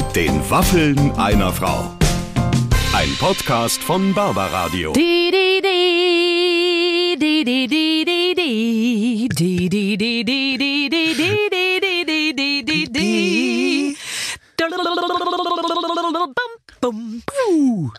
Mit den Waffeln einer Frau. Ein Podcast von Barbaradio. Die, die, die, die, die, die, die, die, die, die, die, die, die, die, die, die, die, die, die, die. Bum, bum.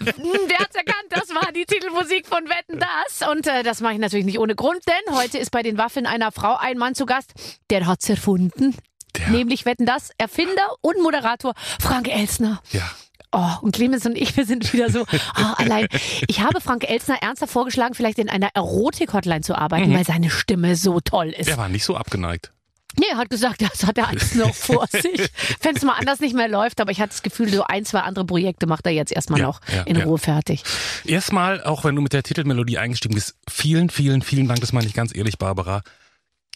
Wer hat's erkannt? Das war die Titelmusik von Wetten das. Und äh, das mache ich natürlich nicht ohne Grund, denn heute ist bei den Waffeln einer Frau ein Mann zu Gast, der hat's erfunden. Der. Nämlich Wetten das, Erfinder und Moderator Frank Elsner. Ja. Oh, und Clemens und ich, wir sind wieder so oh, allein. Ich habe Frank Elsner ernsthaft vorgeschlagen, vielleicht in einer Erotik-Hotline zu arbeiten, weil seine Stimme so toll ist. Der war nicht so abgeneigt. Nee, er hat gesagt, das hat er alles noch vor sich. Wenn es mal anders nicht mehr läuft, aber ich hatte das Gefühl, so ein, zwei andere Projekte macht er jetzt erstmal Ja, noch ja, in ja. Ruhe fertig. Erstmal, auch wenn du mit der Titelmelodie eingestiegen bist, vielen, vielen, vielen Dank, das meine ich ganz ehrlich, Barbara.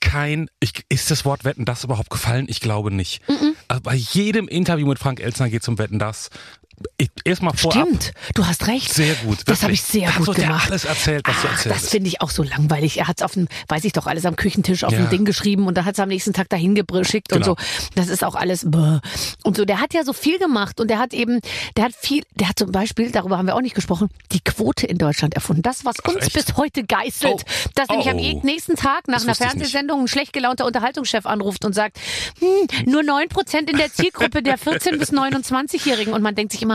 Kein, ich, ist das Wort Wetten das überhaupt gefallen? Ich glaube nicht. Also bei jedem Interview mit Frank Elsner geht es um Wetten das. Erstmal vorab. Stimmt, du hast recht. Sehr gut. Das habe wirklich. ich sehr Da gut gemacht. alles erzählt, was du Ach, erzählt das hast. finde ich auch so langweilig. Er hat es auf dem, weiß ich doch, alles am Küchentisch auf Ja. dem Ding geschrieben und dann hat es am nächsten Tag dahin geschickt und Genau. so. Das ist auch alles bäh. und so. Der hat ja so viel gemacht und der hat eben, der hat viel, der hat zum Beispiel, darüber haben wir auch nicht gesprochen, die Quote in Deutschland erfunden. Das, was uns echt? bis heute geißelt. Oh. Dass nämlich am Oh. nächsten Tag nach Das einer. Fernsehsendung ein schlecht gelaunter Unterhaltungschef anruft und sagt, hm, nur neun Prozent in der Zielgruppe der 14- bis 29-Jährigen. Und man denkt sich immer,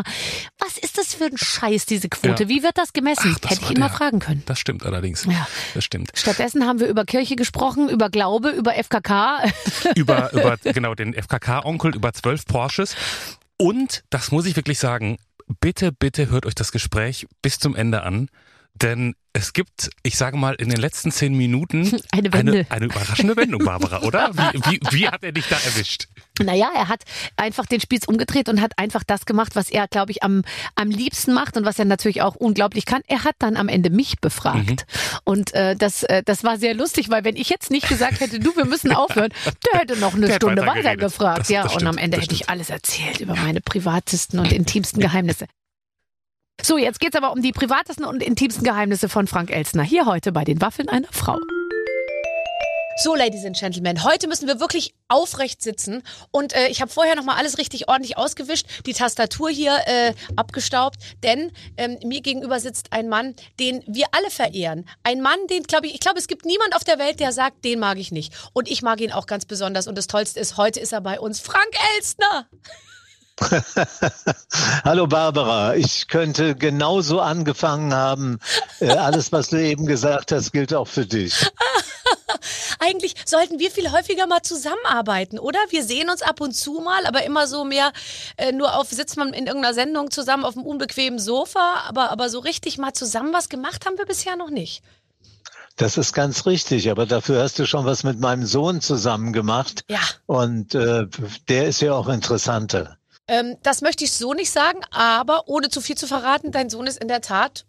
was ist das für ein Scheiß, diese Quote? Ja. Wie wird das gemessen? Ach, das Hätte ich ihn mal fragen können. Das stimmt allerdings. Ja. Das stimmt. Stattdessen haben wir über Kirche gesprochen, über Glaube, über FKK. über, über genau den FKK-Onkel, über zwölf Porsches. Und, das muss ich wirklich sagen, bitte, bitte hört euch das Gespräch bis zum Ende an. Denn es gibt, ich sage mal, in den letzten zehn Minuten Eine. Eine, eine überraschende Wendung, Barbara, oder? Wie, wie, wie hat er dich da erwischt? Naja, er hat einfach den Spieß umgedreht und hat einfach das gemacht, was er, glaube ich, am, am liebsten macht und was er natürlich auch unglaublich kann. Er hat dann am Ende mich befragt. Mhm. Und äh, das, äh, das war sehr lustig, weil wenn ich jetzt nicht gesagt hätte, du, wir müssen aufhören, der hätte noch eine Der Stunde weiter gefragt. Das- ja, das und stimmt, am Ende hätte ich alles erzählt über meine privatesten und intimsten Geheimnisse. So, jetzt geht's aber um die privatesten und intimsten Geheimnisse von Frank Elsner. Hier heute bei den Waffeln einer Frau. So, Ladies and Gentlemen, heute müssen wir wirklich aufrecht sitzen und äh, ich habe vorher noch mal alles richtig ordentlich ausgewischt, die Tastatur hier äh, abgestaubt, denn ähm, mir gegenüber sitzt ein Mann, den wir alle verehren. Ein Mann, den glaube ich, ich glaube, es gibt niemand auf der Welt, der sagt, den mag ich nicht. Und ich mag ihn auch ganz besonders und das Tollste ist, heute ist er bei uns, Frank Elstner. Hallo Barbara, ich könnte genauso angefangen haben. Äh, alles, was du eben gesagt hast, gilt auch für dich. Eigentlich sollten wir viel häufiger mal zusammenarbeiten, oder? Wir sehen uns ab und zu mal, aber immer so mehr äh, nur auf, sitzt man in irgendeiner Sendung zusammen auf einem unbequemen Sofa, aber, aber so richtig mal zusammen was gemacht haben wir bisher noch nicht. Das ist ganz richtig, aber dafür hast du schon was mit meinem Sohn zusammen gemacht. Ja. Und äh, der ist ja auch interessanter. Ähm, das möchte ich so nicht sagen, aber ohne zu viel zu verraten, dein Sohn ist in der Tat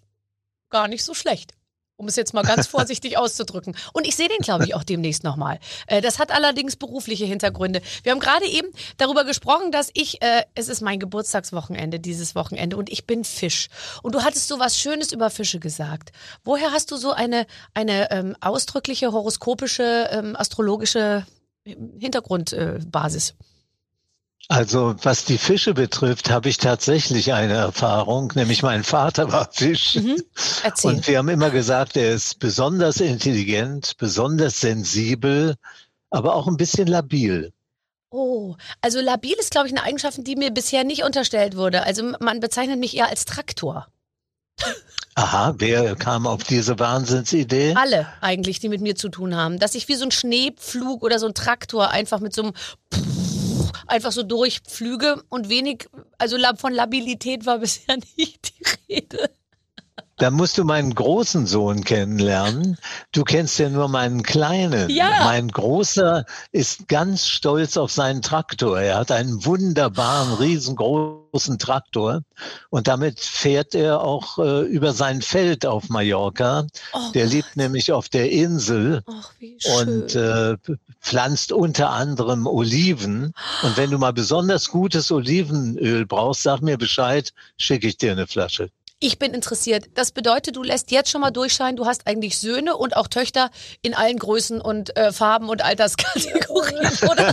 gar nicht so schlecht. Um es jetzt mal ganz vorsichtig auszudrücken. Und ich sehe den, glaube ich, auch demnächst nochmal. Äh, das hat allerdings berufliche Hintergründe. Wir haben gerade eben darüber gesprochen, dass ich, äh, es ist mein Geburtstagswochenende, dieses Wochenende, und ich bin Fisch. Und du hattest so was Schönes über Fische gesagt. Woher hast du so eine, eine ähm, ausdrückliche, horoskopische, ähm, astrologische Hintergrundbasis? Äh? Also was die Fische betrifft, habe ich tatsächlich eine Erfahrung, nämlich mein Vater war Fisch. Erzähl. Und wir haben immer gesagt, er ist besonders intelligent, besonders sensibel, aber auch ein bisschen labil. Oh, also labil ist, glaube ich, eine Eigenschaft, die mir bisher nicht unterstellt wurde. Also man bezeichnet mich eher als Traktor. Aha, wer kam auf diese Wahnsinnsidee? Alle eigentlich, die mit mir zu tun haben. Dass ich wie so ein Schneepflug oder so ein Traktor einfach mit so einem einfach so durchpflüge und wenig, also von Labilität war bisher nicht die Rede. Da musst du meinen großen Sohn kennenlernen. Du kennst ja nur meinen kleinen. Ja. Mein großer ist ganz stolz auf seinen Traktor. Er hat einen wunderbaren, riesengroßen Traktor und damit fährt er auch äh, über sein Feld auf Mallorca. Oh, Der lebt nämlich auf der Insel ach, und äh, pflanzt unter anderem Oliven. Und wenn du mal besonders gutes Olivenöl brauchst, sag mir Bescheid, schicke ich dir eine Flasche. Ich bin interessiert. Das bedeutet, du lässt jetzt schon mal durchscheinen, du hast eigentlich Söhne und auch Töchter in allen Größen und äh, Farben und Alterskategorien, oder?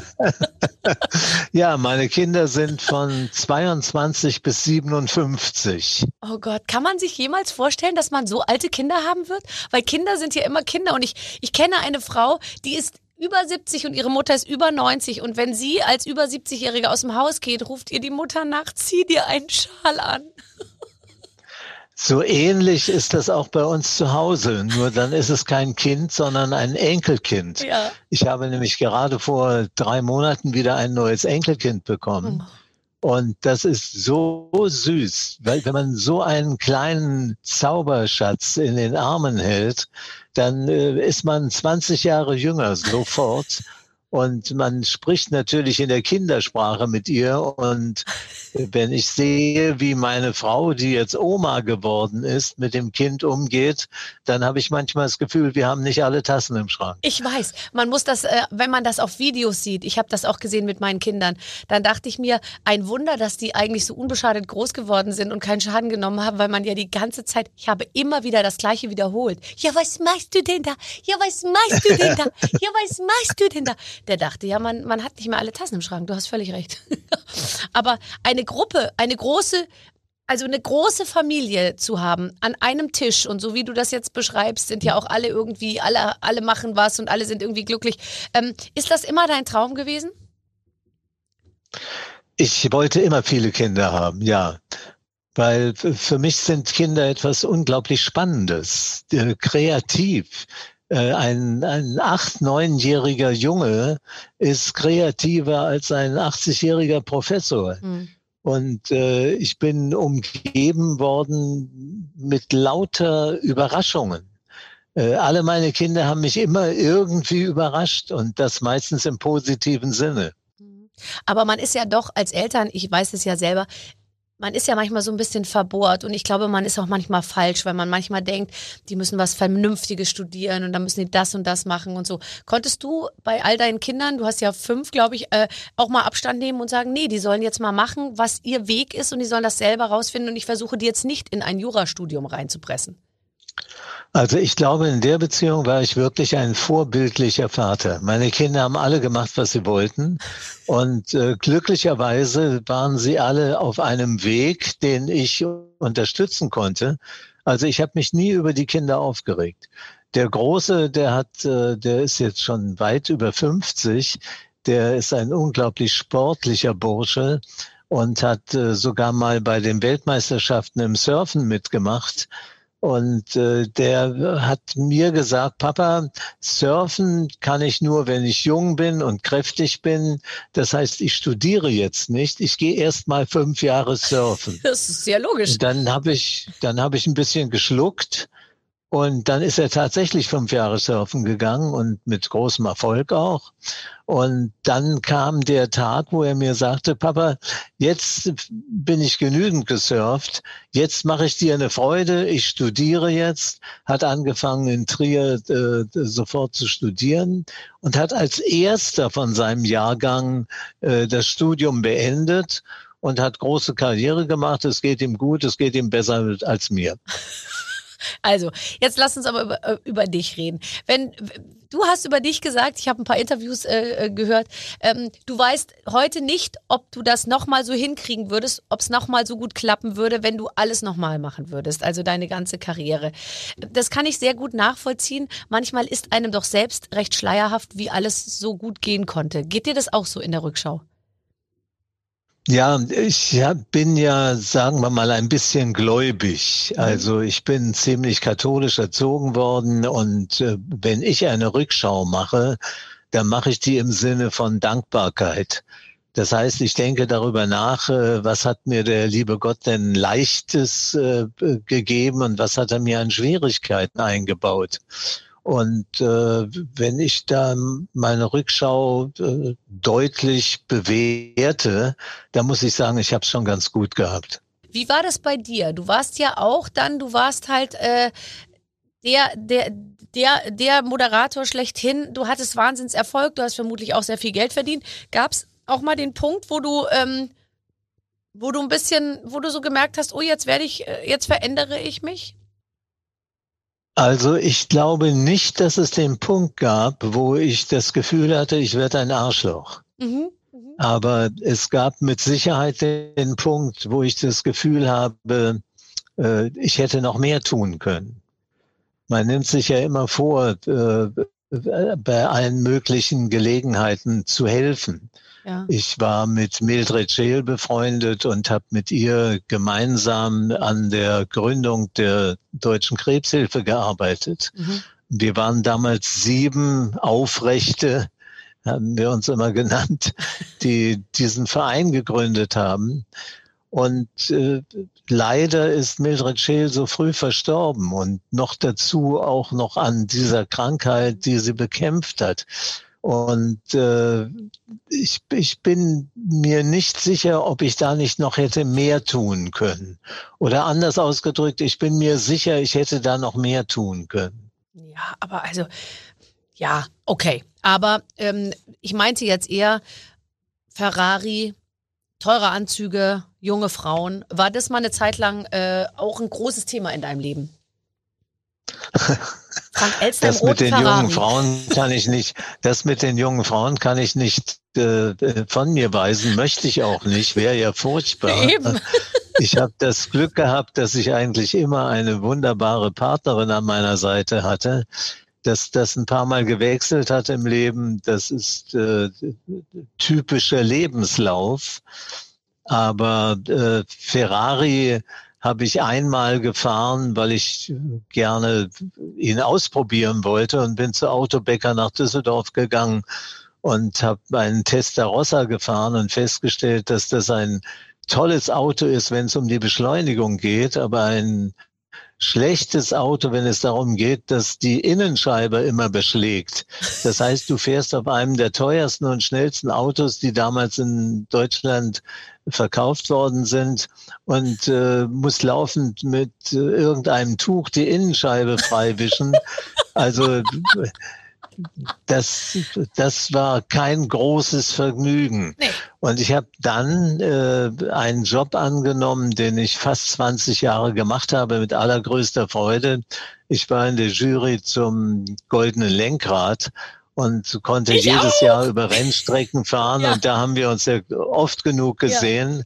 ja, meine Kinder sind von 22 bis 57. Oh Gott, kann man sich jemals vorstellen, dass man so alte Kinder haben wird? Weil Kinder sind ja immer Kinder und ich, ich kenne eine Frau, die ist über 70 und ihre Mutter ist über 90 und wenn sie als über 70-Jährige aus dem Haus geht, ruft ihr die Mutter nach, zieh dir einen Schal an. So ähnlich ist das auch bei uns zu Hause. Nur dann ist es kein Kind, sondern ein Enkelkind. Ja. Ich habe nämlich gerade vor drei Monaten wieder ein neues Enkelkind bekommen. Oh. Und das ist so süß, weil wenn man so einen kleinen Zauberschatz in den Armen hält, dann äh, ist man 20 Jahre jünger sofort. Und man spricht natürlich in der Kindersprache mit ihr. Und wenn ich sehe, wie meine Frau, die jetzt Oma geworden ist, mit dem Kind umgeht, dann habe ich manchmal das Gefühl, wir haben nicht alle Tassen im Schrank. Ich weiß, man muss das, äh, wenn man das auf Videos sieht, ich habe das auch gesehen mit meinen Kindern, dann dachte ich mir, ein Wunder, dass die eigentlich so unbeschadet groß geworden sind und keinen Schaden genommen haben, weil man ja die ganze Zeit, ich habe immer wieder das Gleiche wiederholt. Ja, was machst du denn da? Ja, was machst du denn da? Ja, was machst du denn da? Der dachte, ja, man, man hat nicht mehr alle Tassen im Schrank. Du hast völlig recht. Aber eine Gruppe, eine große, also eine große Familie zu haben an einem Tisch und so wie du das jetzt beschreibst, sind ja auch alle irgendwie, alle, alle machen was und alle sind irgendwie glücklich. Ähm, ist das immer dein Traum gewesen? Ich wollte immer viele Kinder haben, ja. Weil für mich sind Kinder etwas unglaublich Spannendes, äh, kreativ. Äh, ein, ein acht-, neunjähriger Junge ist kreativer als ein 80-jähriger Professor. Mhm. Und äh, ich bin umgeben worden mit lauter Überraschungen. Äh, alle meine Kinder haben mich immer irgendwie überrascht und das meistens im positiven Sinne. Mhm. Aber man ist ja doch als Eltern, ich weiß es ja selber, man ist ja manchmal so ein bisschen verbohrt und ich glaube, man ist auch manchmal falsch, weil man manchmal denkt, die müssen was Vernünftiges studieren und dann müssen die das und das machen und so. Konntest du bei all deinen Kindern, du hast ja fünf, glaube ich, äh, auch mal Abstand nehmen und sagen, nee, die sollen jetzt mal machen, was ihr Weg ist und die sollen das selber rausfinden und ich versuche die jetzt nicht in ein Jurastudium reinzupressen? Also ich glaube, in der Beziehung war ich wirklich ein vorbildlicher Vater. Meine Kinder haben alle gemacht, was sie wollten. Und äh, glücklicherweise waren sie alle auf einem Weg, den ich unterstützen konnte. Also ich habe mich nie über die Kinder aufgeregt. Der Große, der hat, äh, der ist jetzt schon weit über 50. Der ist ein unglaublich sportlicher Bursche und hat äh, sogar mal bei den Weltmeisterschaften im Surfen mitgemacht. Und äh, der hat mir gesagt, Papa, surfen kann ich nur, wenn ich jung bin und kräftig bin. Das heißt, ich studiere jetzt nicht. Ich gehe erst mal fünf Jahre surfen. Das ist sehr logisch. Dann habe ich, dann habe ich ein bisschen geschluckt und dann ist er tatsächlich fünf Jahre surfen gegangen und mit großem Erfolg auch. Und dann kam der Tag, wo er mir sagte, Papa, jetzt bin ich genügend gesurft, jetzt mache ich dir eine Freude, ich studiere jetzt, hat angefangen in Trier äh, sofort zu studieren und hat als erster von seinem Jahrgang äh, das Studium beendet und hat große Karriere gemacht. Es geht ihm gut, es geht ihm besser als mir. Also, jetzt lass uns aber über, äh, über dich reden. Wenn du hast über dich gesagt, ich habe ein paar Interviews äh, äh, gehört, ähm, du weißt heute nicht, ob du das nochmal so hinkriegen würdest, ob es nochmal so gut klappen würde, wenn du alles nochmal machen würdest, also deine ganze Karriere. Das kann ich sehr gut nachvollziehen. Manchmal ist einem doch selbst recht schleierhaft, wie alles so gut gehen konnte. Geht dir das auch so in der Rückschau? Ja, ich bin ja, sagen wir mal, ein bisschen gläubig. Mhm. Also ich bin ziemlich katholisch erzogen worden und äh, wenn ich eine Rückschau mache, dann mache ich die im Sinne von Dankbarkeit. Das heißt, ich denke darüber nach, äh, was hat mir der liebe Gott denn Leichtes äh, gegeben und was hat er mir an Schwierigkeiten eingebaut. Und äh, wenn ich da meine Rückschau äh, deutlich bewerte, dann muss ich sagen, ich habe es schon ganz gut gehabt. Wie war das bei dir? Du warst ja auch dann, du warst halt äh, der, der, der, der Moderator schlechthin. Du hattest Wahnsinnserfolg, du hast vermutlich auch sehr viel Geld verdient. Gab es auch mal den Punkt, wo du ähm, wo du ein bisschen, wo du so gemerkt hast, oh, jetzt werde ich, äh, jetzt verändere ich mich? Also ich glaube nicht, dass es den Punkt gab, wo ich das Gefühl hatte, ich werde ein Arschloch. Mhm. mhm. Aber es gab mit Sicherheit den Punkt, wo ich das Gefühl habe, äh, ich hätte noch mehr tun können. Man nimmt sich ja immer vor, äh, bei allen möglichen Gelegenheiten zu helfen. Ja. Ich war mit Mildred Scheel befreundet und habe mit ihr gemeinsam an der Gründung der Deutschen Krebshilfe gearbeitet. Mhm. Wir waren damals sieben Aufrechte, haben wir uns immer genannt, die diesen Verein gegründet haben. Und äh, leider ist Mildred Scheel so früh verstorben und noch dazu auch noch an dieser Krankheit, die sie bekämpft hat. Und äh, ich, ich bin mir nicht sicher, ob ich da nicht noch hätte mehr tun können. Oder anders ausgedrückt, ich bin mir sicher, ich hätte da noch mehr tun können. Ja, aber also, ja, okay. Aber ähm, ich meinte jetzt eher Ferrari, teure Anzüge, junge Frauen. War das mal eine Zeit lang äh, auch ein großes Thema in deinem Leben? Frank Elster das mit den jungen Frauen kann ich nicht, das mit den jungen Frauen kann ich nicht äh, von mir weisen, möchte ich auch nicht, wäre ja furchtbar. Eben. Ich habe das Glück gehabt, dass ich eigentlich immer eine wunderbare Partnerin an meiner Seite hatte, dass das ein paar Mal gewechselt hat im Leben, das ist äh, typischer Lebenslauf. Aber äh, Ferrari habe ich einmal gefahren, weil ich gerne ihn ausprobieren wollte und bin zu Autobäcker nach Düsseldorf gegangen und habe einen Testarossa gefahren und festgestellt, dass das ein tolles Auto ist, wenn es um die Beschleunigung geht, aber ein schlechtes Auto, wenn es darum geht, dass die Innenscheibe immer beschlägt. Das heißt, du fährst auf einem der teuersten und schnellsten Autos, die damals in Deutschland verkauft worden sind und äh, musst laufend mit äh, irgendeinem Tuch die Innenscheibe freiwischen. Also das, das war kein großes Vergnügen. Nee. Und ich habe dann äh, einen Job angenommen, den ich fast 20 Jahre gemacht habe, mit allergrößter Freude. Ich war in der Jury zum Goldenen Lenkrad und konnte ich jedes auch. Jahr über Rennstrecken fahren. Ja. Und da haben wir uns ja oft genug gesehen. Ja.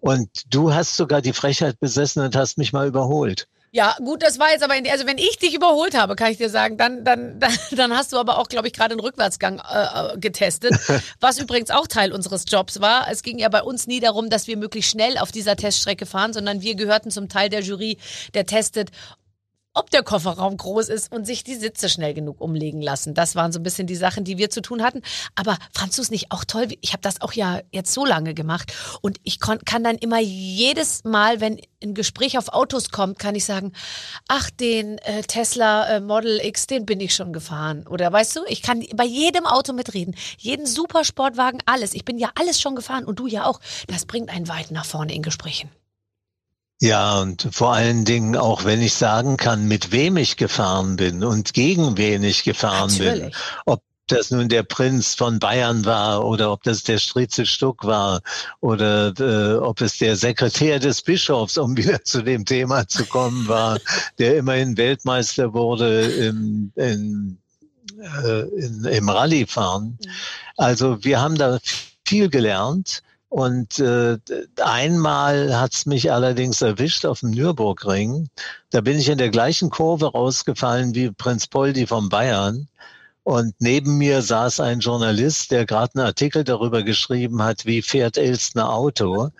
Und du hast sogar die Frechheit besessen und hast mich mal überholt. Ja, gut, das war jetzt aber, in, also wenn ich dich überholt habe, kann ich dir sagen, dann, dann, dann, hast du aber auch, glaube ich, gerade einen Rückwärtsgang äh, äh getestet, was übrigens auch Teil unseres Jobs war. Es ging ja bei uns nie darum, dass wir möglichst schnell auf dieser Teststrecke fahren, sondern wir gehörten zum Teil der Jury, der testet, ob der Kofferraum groß ist und sich die Sitze schnell genug umlegen lassen. Das waren so ein bisschen die Sachen, die wir zu tun hatten. Aber fandst du es nicht auch toll? Ich habe das auch ja jetzt so lange gemacht und ich kann dann immer jedes Mal, wenn ein Gespräch auf Autos kommt, kann ich sagen, ach, den äh, Tesla äh, Model X, den bin ich schon gefahren. Oder weißt du, ich kann bei jedem Auto mitreden, jeden Supersportwagen, alles. Ich bin ja alles schon gefahren und du ja auch. Das bringt einen weit nach vorne in Gesprächen. Ja, und vor allen Dingen auch, wenn ich sagen kann, mit wem ich gefahren bin und gegen wen ich gefahren Natürlich. bin. Ob das nun der Prinz von Bayern war oder ob das der Stritze Stuck war oder äh, ob es der Sekretär des Bischofs, um wieder zu dem Thema zu kommen, war, der immerhin Weltmeister wurde im, in, äh, in, im Rallyefahren. Mhm. Also wir haben da viel gelernt und äh, einmal hat's mich allerdings erwischt auf dem Nürburgring. Da bin ich in der gleichen Kurve rausgefallen wie Prinz Poldi von Bayern. Und neben mir saß ein Journalist, der gerade einen Artikel darüber geschrieben hat, wie fährt Elstner Auto.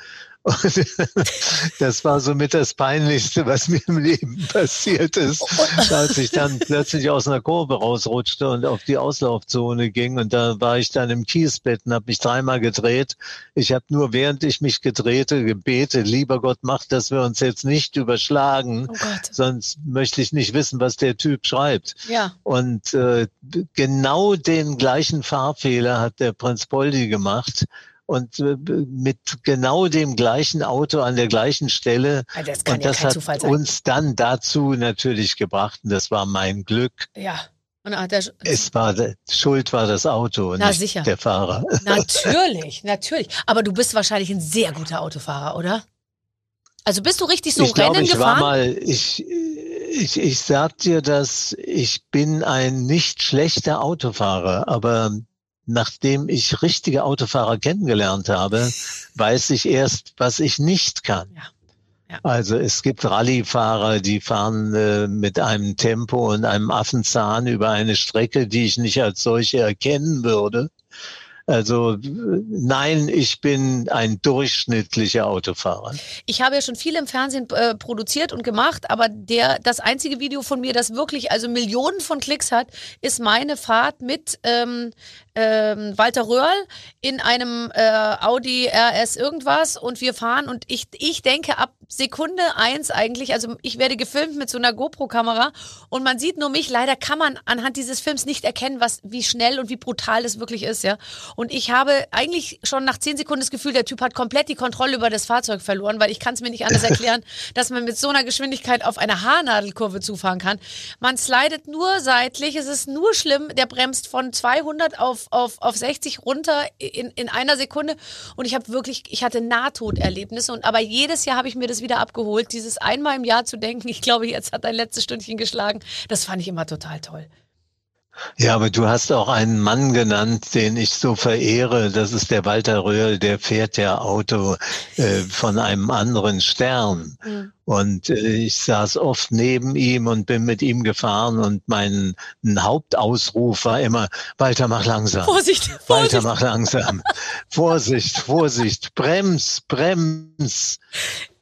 Und das war somit das Peinlichste, was mir im Leben passiert ist, als ich dann plötzlich aus einer Kurve rausrutschte und auf die Auslaufzone ging. Und da war ich dann im Kiesbett und habe mich dreimal gedreht. Ich habe nur, während ich mich gedrehte, gebetet, lieber Gott, mach, dass wir uns jetzt nicht überschlagen, oh sonst möchte ich nicht wissen, was der Typ schreibt. Ja. Und äh, genau den gleichen Fahrfehler hat der Prinz Poldi gemacht und äh, mit genau dem gleichen Auto an der gleichen Stelle. Ah, das und das ja hat uns dann dazu natürlich gebracht und das war mein Glück. Ja. Es war Schuld war das Auto, Na, nicht sicher. der Fahrer. Natürlich, natürlich. Aber du bist wahrscheinlich ein sehr guter Autofahrer, oder? Also bist du richtig so ich Rennen glaube, ich gefahren? War mal, ich, ich, ich sag dir, dass ich bin ein nicht schlechter Autofahrer, aber nachdem ich richtige Autofahrer kennengelernt habe, weiß ich erst, was ich nicht kann. Ja. Also es gibt Rallyefahrer, die fahren äh, mit einem Tempo und einem Affenzahn über eine Strecke, die ich nicht als solche erkennen würde. Also nein, ich bin ein durchschnittlicher Autofahrer. Ich habe ja schon viel im Fernsehen äh, produziert und gemacht, aber der das einzige Video von mir, das wirklich also Millionen von Klicks hat, ist meine Fahrt mit ähm, ähm, Walter Röhrl in einem äh, Audi RS irgendwas und wir fahren und ich, ich denke ab Sekunde eins eigentlich, also ich werde gefilmt mit so einer GoPro-Kamera und man sieht nur mich. Leider kann man anhand dieses Films nicht erkennen, was, wie schnell und wie brutal das wirklich ist, ja. Und ich habe eigentlich schon nach zehn Sekunden das Gefühl, der Typ hat komplett die Kontrolle über das Fahrzeug verloren, weil ich kann es mir nicht anders erklären, dass man mit so einer Geschwindigkeit auf eine Haarnadelkurve zufahren kann. Man slidet nur seitlich, es ist nur schlimm, der bremst von 200 auf auf, auf 60 runter in, in einer Sekunde. Und ich habe wirklich, ich hatte Nahtoderlebnisse. Und aber jedes Jahr habe ich mir das wieder abgeholt. Dieses einmal im Jahr zu denken, ich glaube, jetzt hat ein letztes Stündchen geschlagen, das fand ich immer total toll. Ja, aber du hast auch einen Mann genannt, den ich so verehre. Das ist der Walter Röhrl, der fährt ja Auto äh, von einem anderen Stern. Mhm. Und äh, ich saß oft neben ihm und bin mit ihm gefahren und mein Hauptausruf war immer, Walter, mach langsam. Vorsicht, Vorsicht. Walter, mach langsam. Vorsicht, Vorsicht, brems, brems.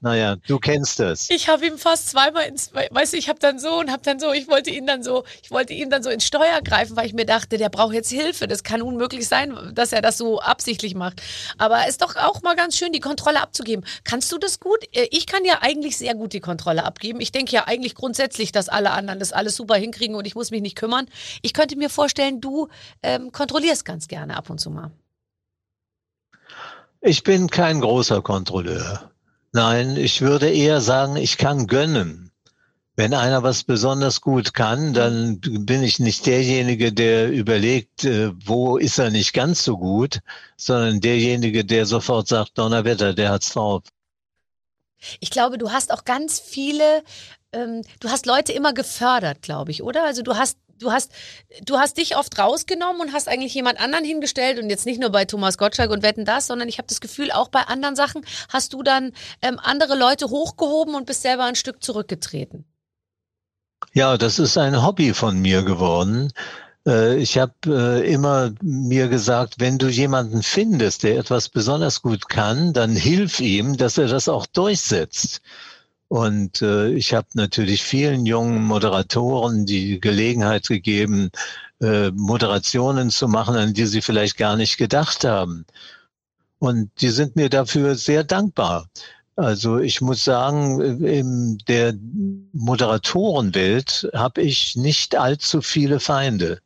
Naja, du kennst es. Ich habe ihm fast zweimal ins, weißt du, ich habe dann so und habe dann so, ich wollte ihn dann so, ich wollte ihn dann so ins Steuer greifen, weil ich mir dachte, der braucht jetzt Hilfe. Das kann unmöglich sein, dass er das so absichtlich macht. Aber es ist doch auch mal ganz schön, die Kontrolle abzugeben. Kannst du das gut? Äh, ich kann ja eigentlich sehr gut die Kontrolle abgeben. Ich denke ja eigentlich grundsätzlich, dass alle anderen das alles super hinkriegen und ich muss mich nicht kümmern. Ich könnte mir vorstellen, du ähm, kontrollierst ganz gerne ab und zu mal. Ich bin kein großer Kontrolleur. Nein, ich würde eher sagen, ich kann gönnen. Wenn einer was besonders gut kann, dann bin ich nicht derjenige, der überlegt, äh, wo ist er nicht ganz so gut, sondern derjenige, der sofort sagt, Donnerwetter, der hat's drauf. Ich glaube, du hast auch ganz viele, ähm, du hast Leute immer gefördert, glaube ich, oder? Also du hast du hast, du hast dich oft rausgenommen und hast eigentlich jemand anderen hingestellt und jetzt nicht nur bei Thomas Gottschalk und Wetten das, sondern ich habe das Gefühl, auch bei anderen Sachen hast du dann ähm, andere Leute hochgehoben und bist selber ein Stück zurückgetreten. Ja, das ist ein Hobby von mir geworden. Äh, ich habe äh, immer mir gesagt, wenn du jemanden findest, der etwas besonders gut kann, dann hilf ihm, dass er das auch durchsetzt. Und äh, ich habe natürlich vielen jungen Moderatoren die Gelegenheit gegeben, äh, Moderationen zu machen, an die sie vielleicht gar nicht gedacht haben. Und die sind mir dafür sehr dankbar. Also ich muss sagen, in der Moderatorenwelt habe ich nicht allzu viele Feinde.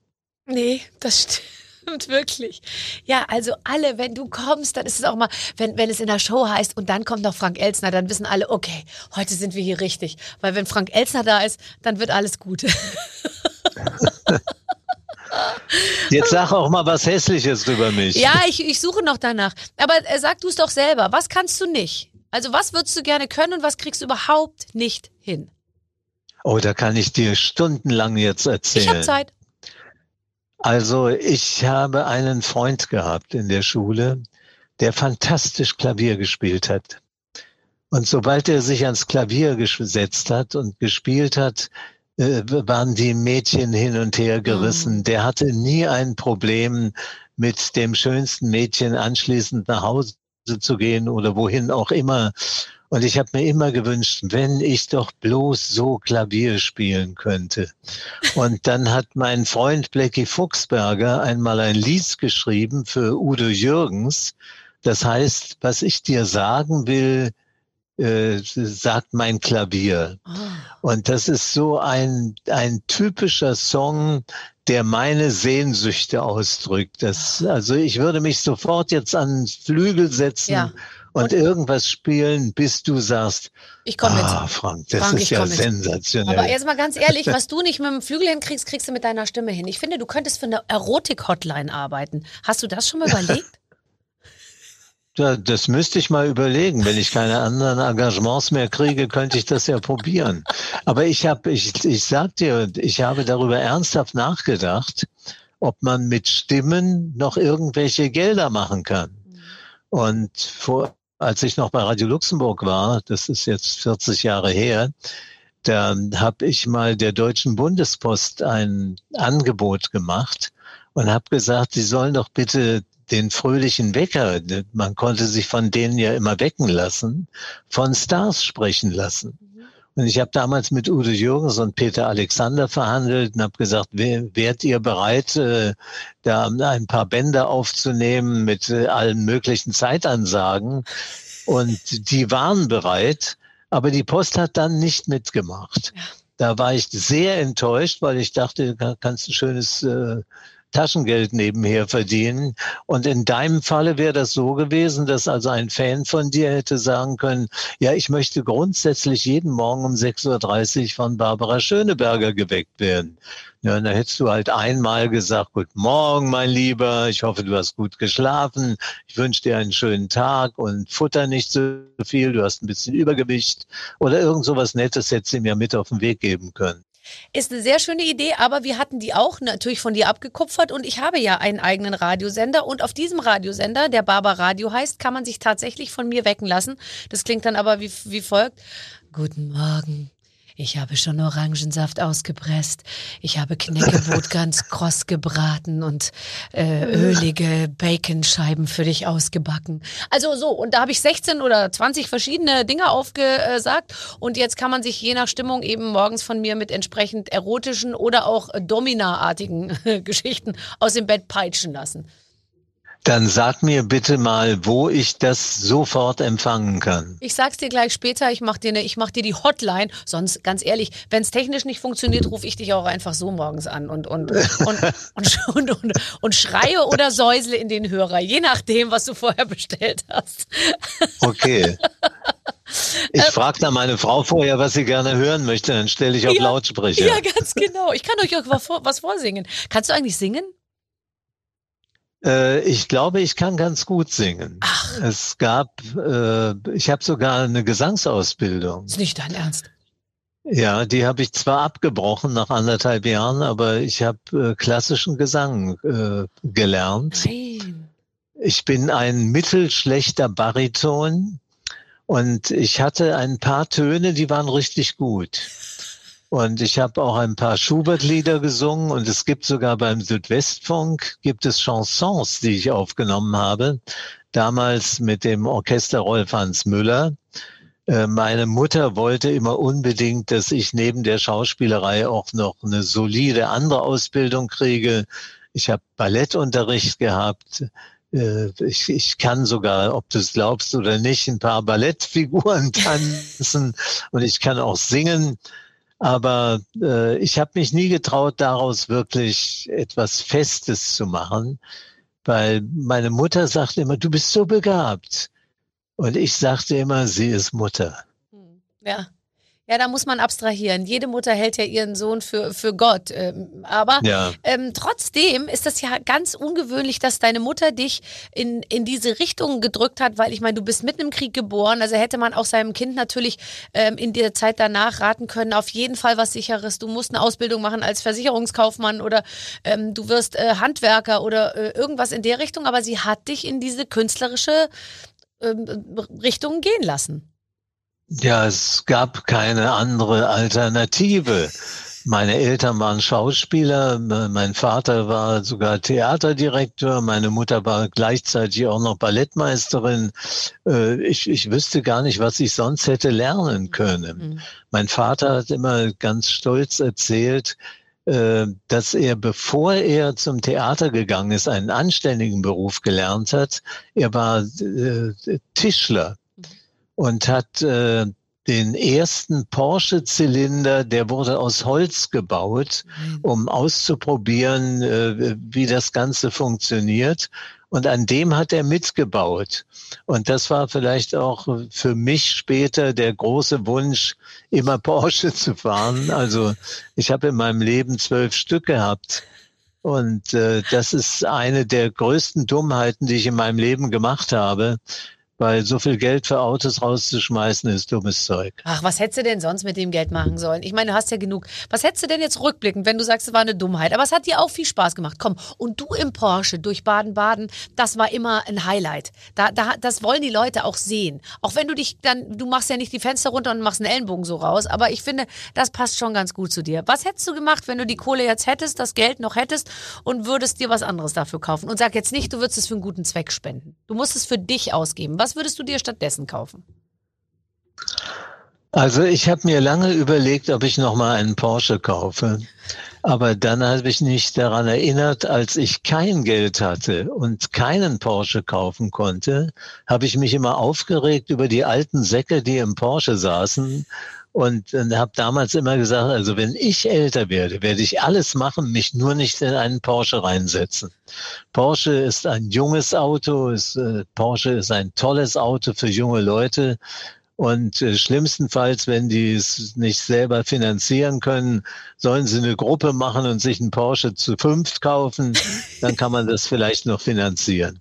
Nee, das stimmt stimmt wirklich. Ja, also alle, wenn du kommst, dann ist es auch mal, wenn, wenn es in der Show heißt und dann kommt noch Frank Elsner, dann wissen alle, okay, heute sind wir hier richtig. Weil wenn Frank Elsner da ist, dann wird alles gut. Jetzt sag auch mal was Hässliches über mich. Ja, ich, ich suche noch danach. Aber äh, sag du es doch selber. Was kannst du nicht? Also was würdest du gerne können und was kriegst du überhaupt nicht hin? Oh, da kann ich dir stundenlang jetzt erzählen. Ich habe Zeit. Also ich habe einen Freund gehabt in der Schule, der fantastisch Klavier gespielt hat. Und sobald er sich ans Klavier gesetzt hat und gespielt hat, äh, waren die Mädchen hin und her gerissen. Mhm. Der hatte nie ein Problem mit dem schönsten Mädchen anschließend nach Hause zu gehen oder wohin auch immer. Und ich habe mir immer gewünscht, wenn ich doch bloß so Klavier spielen könnte. Und dann hat mein Freund Blackie Fuchsberger einmal ein Lied geschrieben für Udo Jürgens. Das heißt, was ich dir sagen will, äh, sagt mein Klavier. Oh. Und das ist so ein, ein typischer Song, der meine Sehnsüchte ausdrückt. Das, also ich würde mich sofort jetzt an Flügel setzen ja und, und, irgendwas spielen, bis du sagst, ich komme mit. Ah, Frank, das Frank, ist ja sensationell. Aber jetzt mal ganz ehrlich, was du nicht mit dem Flügel hinkriegst, kriegst du mit deiner Stimme hin. Ich finde, du könntest für eine Erotik-Hotline arbeiten. Hast du das schon mal überlegt? Ja, das müsste ich mal überlegen. Wenn ich keine anderen Engagements mehr kriege, könnte ich das ja probieren. Aber ich habe, ich, ich sag dir, ich habe darüber ernsthaft nachgedacht, ob man mit Stimmen noch irgendwelche Gelder machen kann. Und vor, als ich noch bei Radio Luxemburg war, das ist jetzt 40 Jahre her, da habe ich mal der Deutschen Bundespost ein Angebot gemacht und habe gesagt, sie sollen doch bitte den fröhlichen Wecker, man konnte sich von denen ja immer wecken lassen, von Stars sprechen lassen. Und ich habe damals mit Udo Jürgens und Peter Alexander verhandelt und habe gesagt, wärt ihr bereit, äh, da ein paar Bänder aufzunehmen mit äh, allen möglichen Zeitansagen? Und die waren bereit, aber die Post hat dann nicht mitgemacht. Da war ich sehr enttäuscht, weil ich dachte, kannst ein schönes äh, Taschengeld nebenher verdienen. Und in deinem Falle wäre das so gewesen, dass also ein Fan von dir hätte sagen können, ja, ich möchte grundsätzlich jeden Morgen um 6.30 Uhr von Barbara Schöneberger geweckt werden. Ja, dann hättest du halt einmal gesagt, Guten Morgen, mein Lieber, ich hoffe, du hast gut geschlafen, ich wünsche dir einen schönen Tag und futter nicht so viel, du hast ein bisschen Übergewicht oder irgend sowas Nettes hättest du mir mit auf den Weg geben können. Ist eine sehr schöne Idee, aber wir hatten die auch natürlich von dir abgekupfert und ich habe ja einen eigenen Radiosender und auf diesem Radiosender, der Barber Radio heißt, kann man sich tatsächlich von mir wecken lassen. Das klingt dann aber wie, wie folgt. Guten Morgen. Ich habe schon Orangensaft ausgepresst. Ich habe Knäckebrot ganz kross gebraten und äh, ölige Baconscheiben für dich ausgebacken. Also so, und da habe ich 16 oder 20 verschiedene Dinge aufgesagt. Und jetzt kann man sich je nach Stimmung eben morgens von mir mit entsprechend erotischen oder auch Domina-artigen Geschichten aus dem Bett peitschen lassen. Dann sag mir bitte mal, wo ich das sofort empfangen kann. Ich sag's dir gleich später. Ich mach dir, ne, ich mach dir die Hotline. Sonst, ganz ehrlich, wenn es technisch nicht funktioniert, rufe ich dich auch einfach so morgens an und, und, und, und, und, und, schreie oder säusle in den Hörer, je nachdem, was du vorher bestellt hast. Okay. Ich ähm, frage dann meine Frau vorher, was sie gerne hören möchte, dann stelle ich auf ja, Lautsprecher. Ja, ganz genau. Ich kann euch auch was vorsingen. Kannst du eigentlich singen? Äh, ich glaube, ich kann ganz gut singen. Ach. Es gab, äh, ich habe sogar eine Gesangsausbildung. Ist nicht dein Ernst? Ja, die habe ich zwar abgebrochen nach anderthalb Jahren, aber ich habe äh, klassischen Gesang äh, gelernt. Nein. Ich bin ein mittelschlechter Bariton und ich hatte ein paar Töne, die waren richtig gut. Und ich habe auch ein paar Schubert-Lieder gesungen und es gibt sogar beim Südwestfunk gibt es Chansons, die ich aufgenommen habe. Damals mit dem Orchester Rolf Hans Müller. Äh, meine Mutter wollte immer unbedingt, dass ich neben der Schauspielerei auch noch eine solide andere Ausbildung kriege. Ich habe Ballettunterricht gehabt. Äh, ich, ich kann sogar, ob du es glaubst oder nicht, ein paar Ballettfiguren tanzen und ich kann auch singen. Aber äh, ich habe mich nie getraut, daraus wirklich etwas Festes zu machen, weil meine Mutter sagte immer, du bist so begabt. Und ich sagte immer, sie ist Mutter. Hm. Ja. Ja, da muss man abstrahieren. Jede Mutter hält ja ihren Sohn für, für Gott. Ähm, aber ja. ähm, trotzdem ist das ja ganz ungewöhnlich, dass deine Mutter dich in, in diese Richtung gedrückt hat, weil ich meine, du bist mitten im Krieg geboren. Also hätte man auch seinem Kind natürlich ähm, in der Zeit danach raten können, auf jeden Fall was sicheres. Du musst eine Ausbildung machen als Versicherungskaufmann oder ähm, du wirst äh, Handwerker oder äh, irgendwas in der Richtung. Aber sie hat dich in diese künstlerische ähm, Richtung gehen lassen. Ja, es gab keine andere Alternative. Meine Eltern waren Schauspieler, mein Vater war sogar Theaterdirektor, meine Mutter war gleichzeitig auch noch Ballettmeisterin. Äh, ich, ich wüsste gar nicht, was ich sonst hätte lernen können. Mhm. Mein Vater hat immer ganz stolz erzählt, äh, dass er, bevor er zum Theater gegangen ist, einen anständigen Beruf gelernt hat. Er war äh, Tischler und hat äh, den ersten Porsche-Zylinder, der wurde aus Holz gebaut, mhm. um auszuprobieren, äh, wie das Ganze funktioniert. Und an dem hat er mitgebaut. Und das war vielleicht auch für mich später der große Wunsch, immer Porsche zu fahren. Also ich habe in meinem Leben zwölf Stück gehabt. Und äh, das ist eine der größten Dummheiten, die ich in meinem Leben gemacht habe, weil so viel Geld für Autos rauszuschmeißen ist dummes Zeug. Ach, was hättest du denn sonst mit dem Geld machen sollen? Ich meine, du hast ja genug. Was hättest du denn jetzt rückblickend, wenn du sagst, es war eine Dummheit? Aber es hat dir auch viel Spaß gemacht. Komm, und du im Porsche durch Baden-Baden, das war immer ein Highlight. Da, da, das wollen die Leute auch sehen. Auch wenn du dich dann, du machst ja nicht die Fenster runter und machst einen Ellenbogen so raus, aber ich finde, das passt schon ganz gut zu dir. Was hättest du gemacht, wenn du die Kohle jetzt hättest, das Geld noch hättest und würdest dir was anderes dafür kaufen? Und sag jetzt nicht, du würdest es für einen guten Zweck spenden. Du musst es für dich ausgeben. Was was würdest du dir stattdessen kaufen? Also ich habe mir lange überlegt, ob ich noch mal einen Porsche kaufe. Aber dann habe ich mich daran erinnert, als ich kein Geld hatte und keinen Porsche kaufen konnte, habe ich mich immer aufgeregt über die alten Säcke, die im Porsche saßen und, und habe damals immer gesagt, also wenn ich älter werde, werde ich alles machen, mich nur nicht in einen Porsche reinsetzen. Porsche ist ein junges Auto, ist, äh, Porsche ist ein tolles Auto für junge Leute. Und äh, schlimmstenfalls, wenn die es nicht selber finanzieren können, sollen sie eine Gruppe machen und sich einen Porsche zu fünft kaufen. Dann kann man das vielleicht noch finanzieren.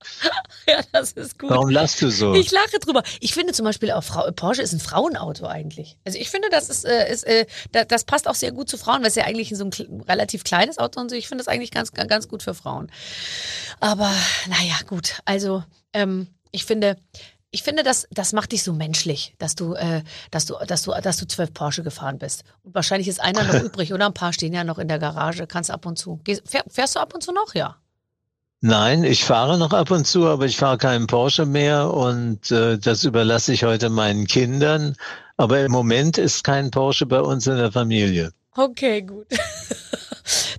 ja, das ist gut. Warum lachst du so? Ich lache drüber. Ich finde zum Beispiel auch Frau, Porsche ist ein Frauenauto eigentlich. Also ich finde, das ist, äh, ist äh, das, passt auch sehr gut zu Frauen, weil es ja eigentlich so ein relativ kleines Auto und so. Ich finde das eigentlich ganz, ganz gut für Frauen. Aber naja, gut. Also ähm, ich finde, ich finde, das, das macht dich so menschlich, dass du, äh, dass du, dass du, dass du zwölf Porsche gefahren bist. Und wahrscheinlich ist einer noch übrig oder ein paar stehen ja noch in der Garage. Kannst ab und zu. Gehst, fährst du ab und zu noch? Ja. Nein, ich fahre noch ab und zu, aber ich fahre keinen Porsche mehr und äh, das überlasse ich heute meinen Kindern. Aber im Moment ist kein Porsche bei uns in der Familie. Okay, gut.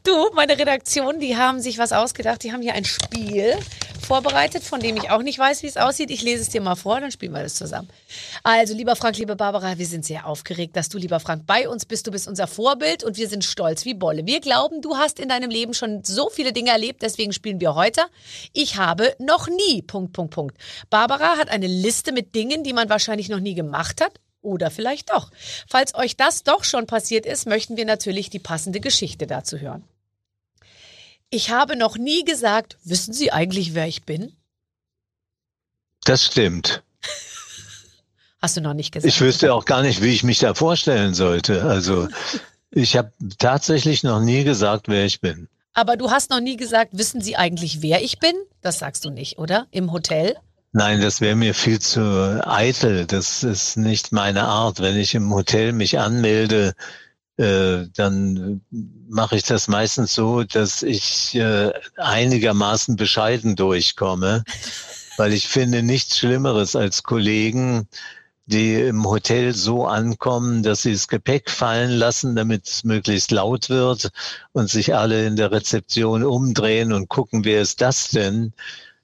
Du, meine Redaktion, die haben sich was ausgedacht. Die haben hier ein Spiel vorbereitet, von dem ich auch nicht weiß, wie es aussieht. Ich lese es dir mal vor, dann spielen wir das zusammen. Also, lieber Frank, liebe Barbara, wir sind sehr aufgeregt, dass du, lieber Frank, bei uns bist. Du bist unser Vorbild und wir sind stolz wie Bolle. Wir glauben, du hast in deinem Leben schon so viele Dinge erlebt, deswegen spielen wir heute. Ich habe noch nie. Punkt, Punkt, Punkt. Barbara hat eine Liste mit Dingen, die man wahrscheinlich noch nie gemacht hat oder vielleicht doch. Falls euch das doch schon passiert ist, möchten wir natürlich die passende Geschichte dazu hören. Ich habe noch nie gesagt, wissen Sie eigentlich, wer ich bin? Das stimmt. Hast du noch nicht gesagt? Ich wüsste auch gar nicht, wie ich mich da vorstellen sollte. Also ich habe tatsächlich noch nie gesagt, wer ich bin. Aber du hast noch nie gesagt, wissen Sie eigentlich, wer ich bin? Das sagst du nicht, oder? Im Hotel? Nein, das wäre mir viel zu eitel. Das ist nicht meine Art. Wenn ich im Hotel mich anmelde, äh, dann mache ich das meistens so, dass ich äh, einigermaßen bescheiden durchkomme, weil ich finde nichts Schlimmeres als Kollegen, die im Hotel so ankommen, dass sie das Gepäck fallen lassen, damit es möglichst laut wird und sich alle in der Rezeption umdrehen und gucken, wer ist das denn?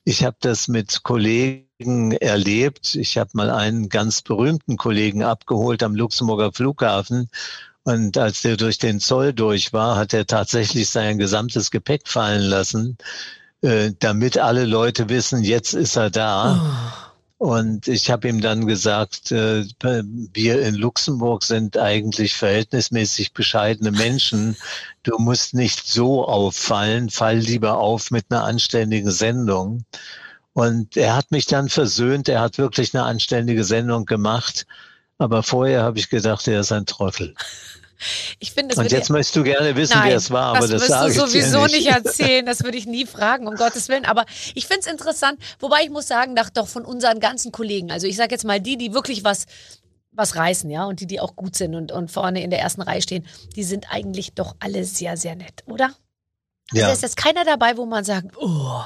Ich habe das mit Kollegen erlebt. Ich habe mal einen ganz berühmten Kollegen abgeholt am Luxemburger Flughafen und als der durch den Zoll durch war, hat er tatsächlich sein gesamtes Gepäck fallen lassen, äh, damit alle Leute wissen, jetzt ist er da. Oh. Und ich habe ihm dann gesagt, äh, wir in Luxemburg sind eigentlich verhältnismäßig bescheidene Menschen. Du musst nicht so auffallen, fall lieber auf mit einer anständigen Sendung. Und er hat mich dann versöhnt, er hat wirklich eine anständige Sendung gemacht. Aber vorher habe ich gedacht, er ist ein Trottel. Ich finde, Und jetzt möchtest du gerne wissen, Nein, wer es war, aber das, das sage ich du sowieso nicht. nicht erzählen. Das würde ich nie fragen, um Gottes Willen. Aber ich finde es interessant, wobei ich muss sagen, nach, doch von unseren ganzen Kollegen, also ich sage jetzt mal die, die wirklich was was reißen, ja, und die, die auch gut sind und, und vorne in der ersten Reihe stehen, die sind eigentlich doch alle sehr, sehr nett, oder? Also ja. ist jetzt keiner dabei, wo man sagt, oh,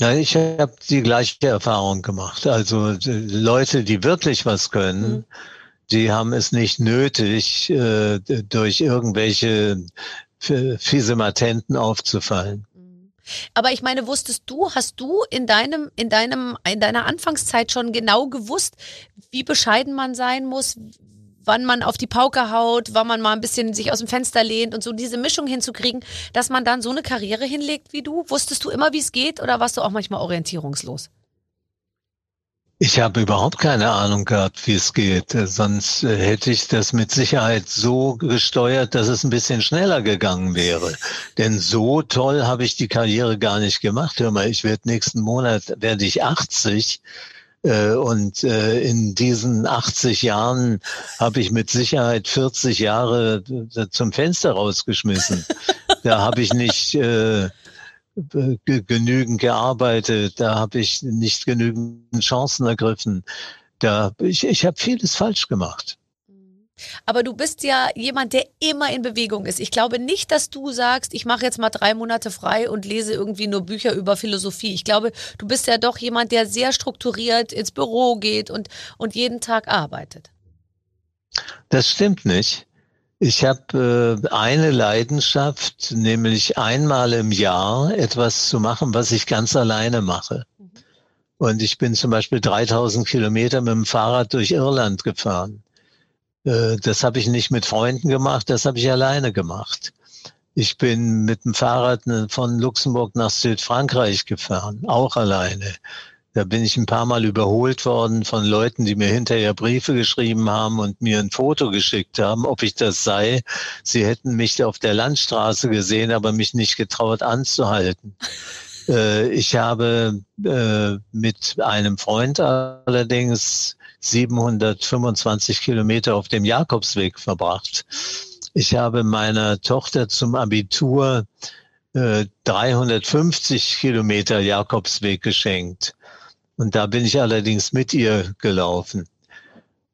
ja, ich habe die gleiche Erfahrung gemacht. Also Leute, die wirklich was können, mhm. Die haben es nicht nötig, äh, durch irgendwelche fiese Matenten aufzufallen. Mhm. Aber ich meine, wusstest du, hast du in deinem, in deinem, in deiner Anfangszeit schon genau gewusst, wie bescheiden man sein muss, wann man auf die Pauke haut, wann man mal ein bisschen sich aus dem Fenster lehnt und so diese Mischung hinzukriegen, dass man dann so eine Karriere hinlegt wie du? Wusstest du immer, wie es geht oder warst du auch manchmal orientierungslos? Ich habe überhaupt keine Ahnung gehabt, wie es geht. Sonst äh, hätte ich das mit Sicherheit so gesteuert, dass es ein bisschen schneller gegangen wäre. Denn so toll habe ich die Karriere gar nicht gemacht. Hör mal, ich werde nächsten Monat werde ich 80 äh, und äh, in diesen 80 Jahren habe ich mit Sicherheit 40 Jahre zum Fenster rausgeschmissen. Da habe ich nicht genügend gearbeitet, da habe ich nicht genügend Chancen ergriffen. Da ich, ich habe vieles falsch gemacht. Aber du bist ja jemand, der immer in Bewegung ist. Ich glaube nicht, dass du sagst, ich mache jetzt mal drei Monate frei und lese irgendwie nur Bücher über Philosophie. Ich glaube, du bist ja doch jemand, der sehr strukturiert ins Büro geht und, und jeden Tag arbeitet. Das stimmt nicht. Ich habe äh, eine Leidenschaft, nämlich einmal im Jahr etwas zu machen, was ich ganz alleine mache. Mhm. Und ich bin zum Beispiel 3000 Kilometer mit dem Fahrrad durch Irland gefahren. Äh, das habe ich nicht mit Freunden gemacht, das habe ich alleine gemacht. Ich bin mit dem Fahrrad äh, von Luxemburg nach Südfrankreich gefahren, auch alleine. Da bin ich ein paar Mal überholt worden von Leuten, die mir hinterher Briefe geschrieben haben und mir ein Foto geschickt haben, ob ich das sei. Sie hätten mich auf der Landstraße gesehen, aber mich nicht getraut anzuhalten. Äh, ich habe äh, mit einem Freund allerdings 725 Kilometer auf dem Jakobsweg verbracht. Ich habe meiner Tochter zum Abitur 350 äh, Kilometer Jakobsweg geschenkt. Und da bin ich allerdings mit ihr gelaufen.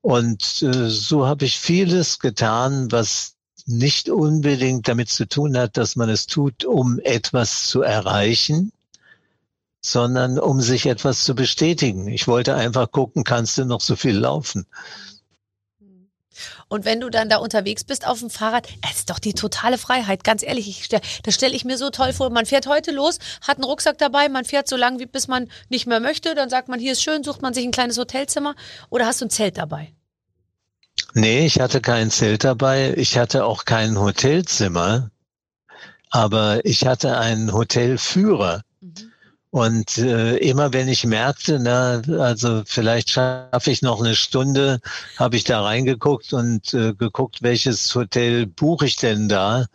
Und äh, so habe ich vieles getan, was nicht unbedingt damit zu tun hat, dass man es tut, um etwas zu erreichen, sondern um sich etwas zu bestätigen. Ich wollte einfach gucken, kannst du noch so viel laufen? Und wenn du dann da unterwegs bist auf dem Fahrrad, es ist doch die totale Freiheit. Ganz ehrlich, ich stell, das stelle ich mir so toll vor. Man fährt heute los, hat einen Rucksack dabei, man fährt so lange, bis man nicht mehr möchte. Dann sagt man, hier ist schön, sucht man sich ein kleines Hotelzimmer oder hast du ein Zelt dabei? Nee, ich hatte kein Zelt dabei. Ich hatte auch kein Hotelzimmer. Aber ich hatte einen Hotelführer. Und äh, immer wenn ich merkte, na, also vielleicht schaffe ich noch eine Stunde, habe ich da reingeguckt und äh, geguckt, welches Hotel buche ich denn da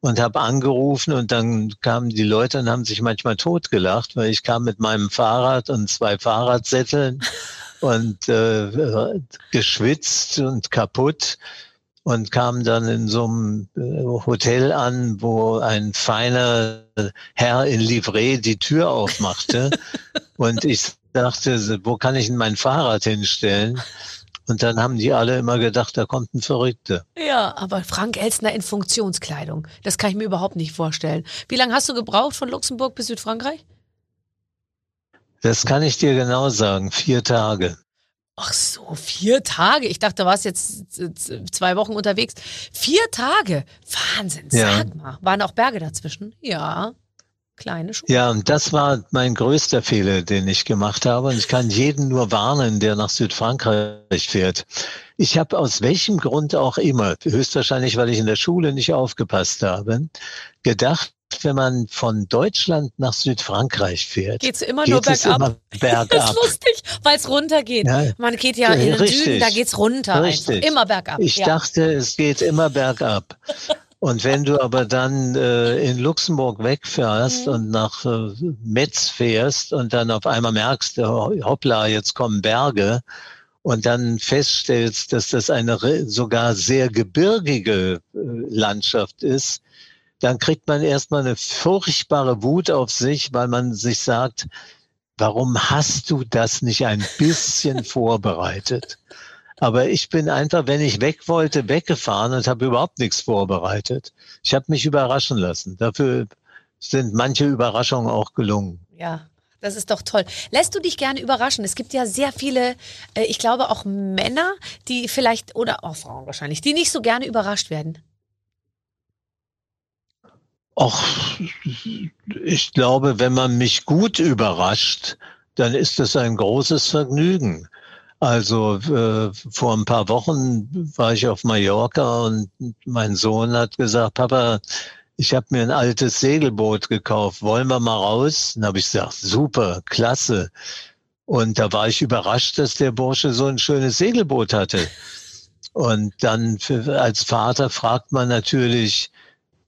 und habe angerufen und dann kamen die Leute und haben sich manchmal totgelacht, weil ich kam mit meinem Fahrrad und zwei Fahrradsätteln und äh, geschwitzt und kaputt und kam dann in so einem äh, Hotel an, wo ein feiner Herr in Livret die Tür aufmachte. und ich dachte, wo kann ich denn mein Fahrrad hinstellen? Und dann haben die alle immer gedacht, da kommt ein Verrückter. Ja, aber Frank Elstner in Funktionskleidung, das kann ich mir überhaupt nicht vorstellen. Wie lange hast du gebraucht von Luxemburg bis Südfrankreich? Das kann ich dir genau sagen, vier Tage. Ach so, vier Tage. Ich dachte, du warst jetzt zwei Wochen unterwegs. Vier Tage. Wahnsinn. Ja. Sag mal. Waren auch Berge dazwischen? Ja. Kleine Schuhe. Ja, und das war mein größter Fehler, den ich gemacht habe. Und ich kann jeden nur warnen, der nach Südfrankreich fährt. Ich habe aus welchem Grund auch immer, höchstwahrscheinlich, weil ich in der Schule nicht aufgepasst habe, gedacht, wenn man von Deutschland nach Südfrankreich fährt, geht's immer geht nur bergab. Immer bergab. Das ist lustig, weil es runtergeht. Ja, man geht ja in den richtig, Süden, da geht's runter richtig. einfach. Immer bergab. Ich ja. dachte, es geht immer bergab. Und wenn du aber dann äh, in Luxemburg wegfährst mhm. und nach äh, Metz fährst und dann auf einmal merkst, hoppla, jetzt kommen Berge und dann feststellst, dass das eine sogar sehr gebirgige äh, Landschaft ist, dann kriegt man erstmal eine furchtbare Wut auf sich, weil man sich sagt, warum hast du das nicht ein bisschen vorbereitet? Aber ich bin einfach, wenn ich weg wollte, weggefahren und habe überhaupt nichts vorbereitet. Ich habe mich überraschen lassen. Dafür sind manche Überraschungen auch gelungen. Ja, das ist doch toll. Lässt du dich gerne überraschen? Es gibt ja sehr viele, äh, ich glaube auch Männer, die vielleicht, oder auch Frauen wahrscheinlich, die nicht so gerne überrascht werden. Ach, ich glaube, wenn man mich gut überrascht, dann ist es ein großes Vergnügen. Also äh, vor ein paar Wochen war ich auf Mallorca und mein Sohn hat gesagt, Papa, ich habe mir ein altes Segelboot gekauft, wollen wir mal raus? Dann habe ich gesagt, super, klasse. Und da war ich überrascht, dass der Bursche so ein schönes Segelboot hatte. Und dann für, als Vater fragt man natürlich,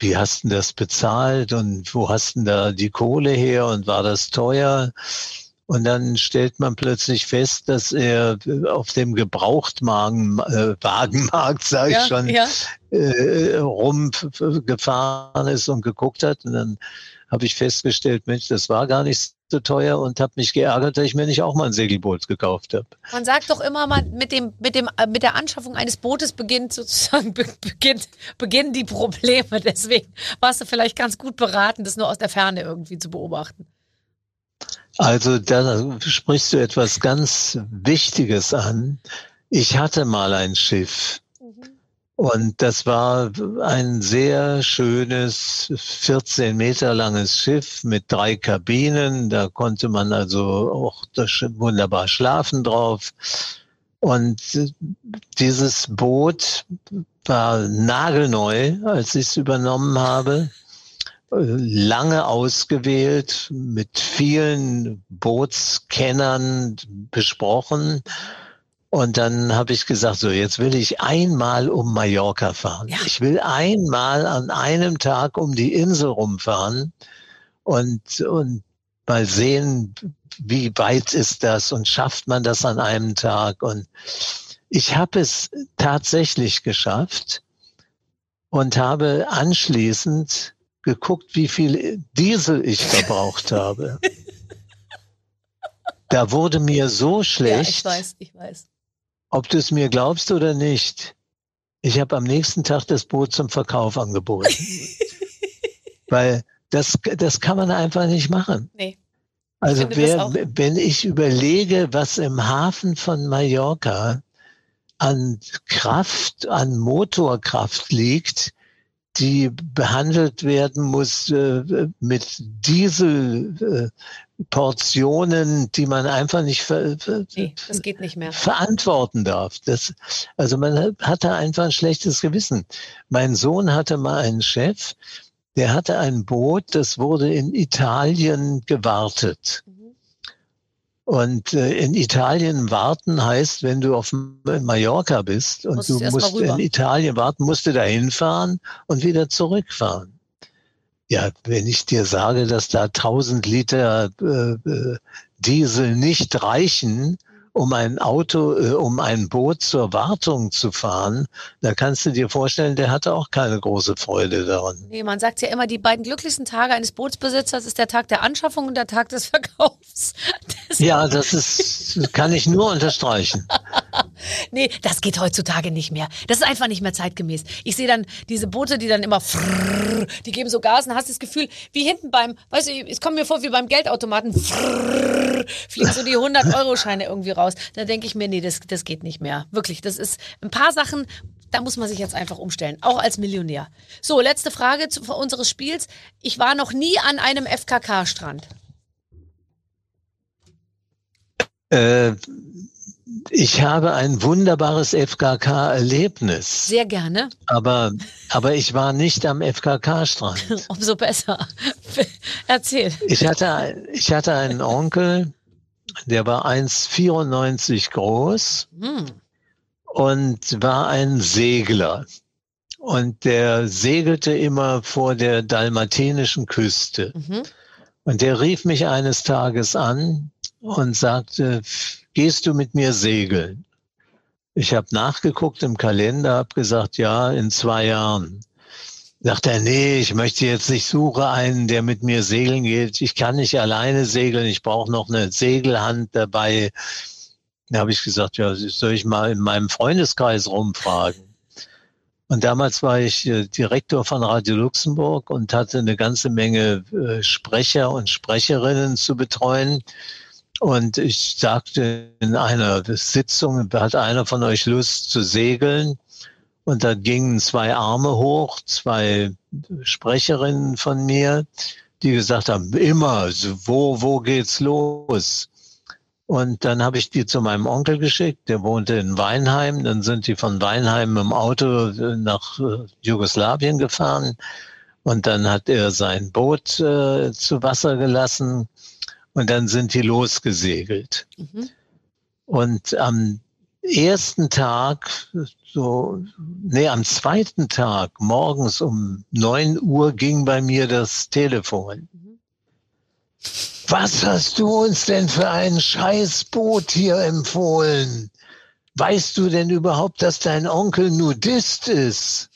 wie hast du das bezahlt und wo hast du da die Kohle her und war das teuer? Und dann stellt man plötzlich fest, dass er auf dem Gebrauchtwagenmarkt, äh, sage ja, ich schon, ja. äh, rumgefahren ist und geguckt hat. Und dann habe ich festgestellt, Mensch, das war gar nicht so teuer und habe mich geärgert, dass ich mir nicht auch mal ein Segelboot gekauft habe. Man sagt doch immer mal, mit dem, mit dem, äh, mit der Anschaffung eines Bootes beginnt sozusagen beginnt, beginnen die Probleme. Deswegen warst du vielleicht ganz gut beraten, das nur aus der Ferne irgendwie zu beobachten. Also da sprichst du etwas ganz Wichtiges an. Ich hatte mal ein Schiff. Und das war ein sehr schönes, 14 Meter langes Schiff mit drei Kabinen. Da konnte man also auch wunderbar schlafen drauf. Und dieses Boot war nagelneu, als ich es übernommen habe lange ausgewählt, mit vielen Bootskennern besprochen. Und dann habe ich gesagt, so jetzt will ich einmal um Mallorca fahren. Ja. Ich will einmal an einem Tag um die Insel rumfahren und, und mal sehen, wie weit ist das und schafft man das an einem Tag. Und ich habe es tatsächlich geschafft und habe anschließend geguckt, wie viel Diesel ich verbraucht habe. Da wurde mir so schlecht. Ja, ich weiß, ich weiß. Ob du es mir glaubst oder nicht. Ich habe am nächsten Tag das Boot zum Verkauf angeboten. Weil das, das kann man einfach nicht machen. Nee. Also wer, wenn ich überlege, was im Hafen von Mallorca an Kraft, an Motorkraft liegt, die behandelt werden muss äh, mit Dieselportionen, äh, die man einfach nicht, ver nee, nicht verantworten darf. Das, also man hatte einfach ein schlechtes Gewissen. Mein Sohn hatte mal einen Chef, der hatte ein Boot, das wurde in Italien gewartet. Mhm. Und äh, in Italien warten heißt, wenn du auf Mallorca bist und musst du musst in Italien warten, musst du da hinfahren und wieder zurückfahren. Ja, wenn ich dir sage, dass da 1000 Liter äh, äh, Diesel nicht reichen, um ein Auto, äh, um ein Boot zur Wartung zu fahren, da kannst du dir vorstellen, der hatte auch keine große Freude daran. Nee, man sagt ja immer, die beiden glücklichsten Tage eines Bootsbesitzers ist der Tag der Anschaffung und der Tag des Verkaufs. Das ja, das ist, kann ich nur unterstreichen. nee, das geht heutzutage nicht mehr. Das ist einfach nicht mehr zeitgemäß. Ich sehe dann diese Boote, die dann immer, frrrr, die geben so Gas und hast das Gefühl, wie hinten beim, weißt du, es kommt mir vor wie beim Geldautomaten, frrrr, fliegen so die 100-Euro-Scheine irgendwie raus. Da denke ich mir, nee, das, das geht nicht mehr. Wirklich, das ist ein paar Sachen, da muss man sich jetzt einfach umstellen, auch als Millionär. So, letzte Frage zu, unseres Spiels. Ich war noch nie an einem FKK-Strand. Äh, ich habe ein wunderbares FKK-Erlebnis. Sehr gerne. Aber, aber ich war nicht am FKK-Strand. Umso besser. Erzähl. Ich hatte, ich hatte einen Onkel, der war 1,94 groß hm. und war ein Segler. Und der segelte immer vor der dalmatinischen Küste. Mhm. Und der rief mich eines Tages an und sagte, gehst du mit mir segeln? Ich habe nachgeguckt im Kalender, habe gesagt, ja, in zwei Jahren. Sagt er, nee, ich möchte jetzt nicht suche einen, der mit mir segeln geht. Ich kann nicht alleine segeln, ich brauche noch eine Segelhand dabei. Da habe ich gesagt, ja, soll ich mal in meinem Freundeskreis rumfragen. Und damals war ich äh, Direktor von Radio Luxemburg und hatte eine ganze Menge äh, Sprecher und Sprecherinnen zu betreuen. Und ich sagte in einer Sitzung, hat einer von euch Lust zu segeln? Und da gingen zwei Arme hoch, zwei Sprecherinnen von mir, die gesagt haben, immer, wo, wo geht's los? Und dann habe ich die zu meinem Onkel geschickt, der wohnte in Weinheim. Dann sind die von Weinheim im Auto äh, nach äh, Jugoslawien gefahren. Und dann hat er sein Boot äh, zu Wasser gelassen und dann sind die losgesegelt. Mhm. Und am ersten Tag, so, nee, am zweiten Tag, morgens um neun Uhr ging bei mir das Telefon. Mhm. Was hast du uns denn für ein Scheißboot hier empfohlen? Weißt du denn überhaupt, dass dein Onkel Nudist ist?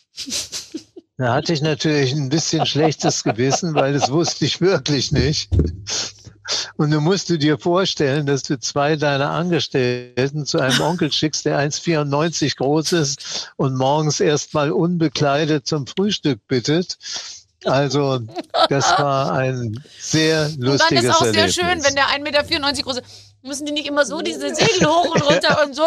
Da hatte ich natürlich ein bisschen schlechtes Gewissen, weil das wusste ich wirklich nicht. Und du musst du dir vorstellen, dass du zwei deiner Angestellten zu einem Onkel schickst, der 1,94 groß ist und morgens erstmal unbekleidet zum Frühstück bittet. Also, das war ein sehr lustiges Erlebnis. Und dann ist auch Erlebnis. sehr schön, wenn der 1,94 Meter groß ist. Müssen die nicht immer so diese Segel hoch und runter und so?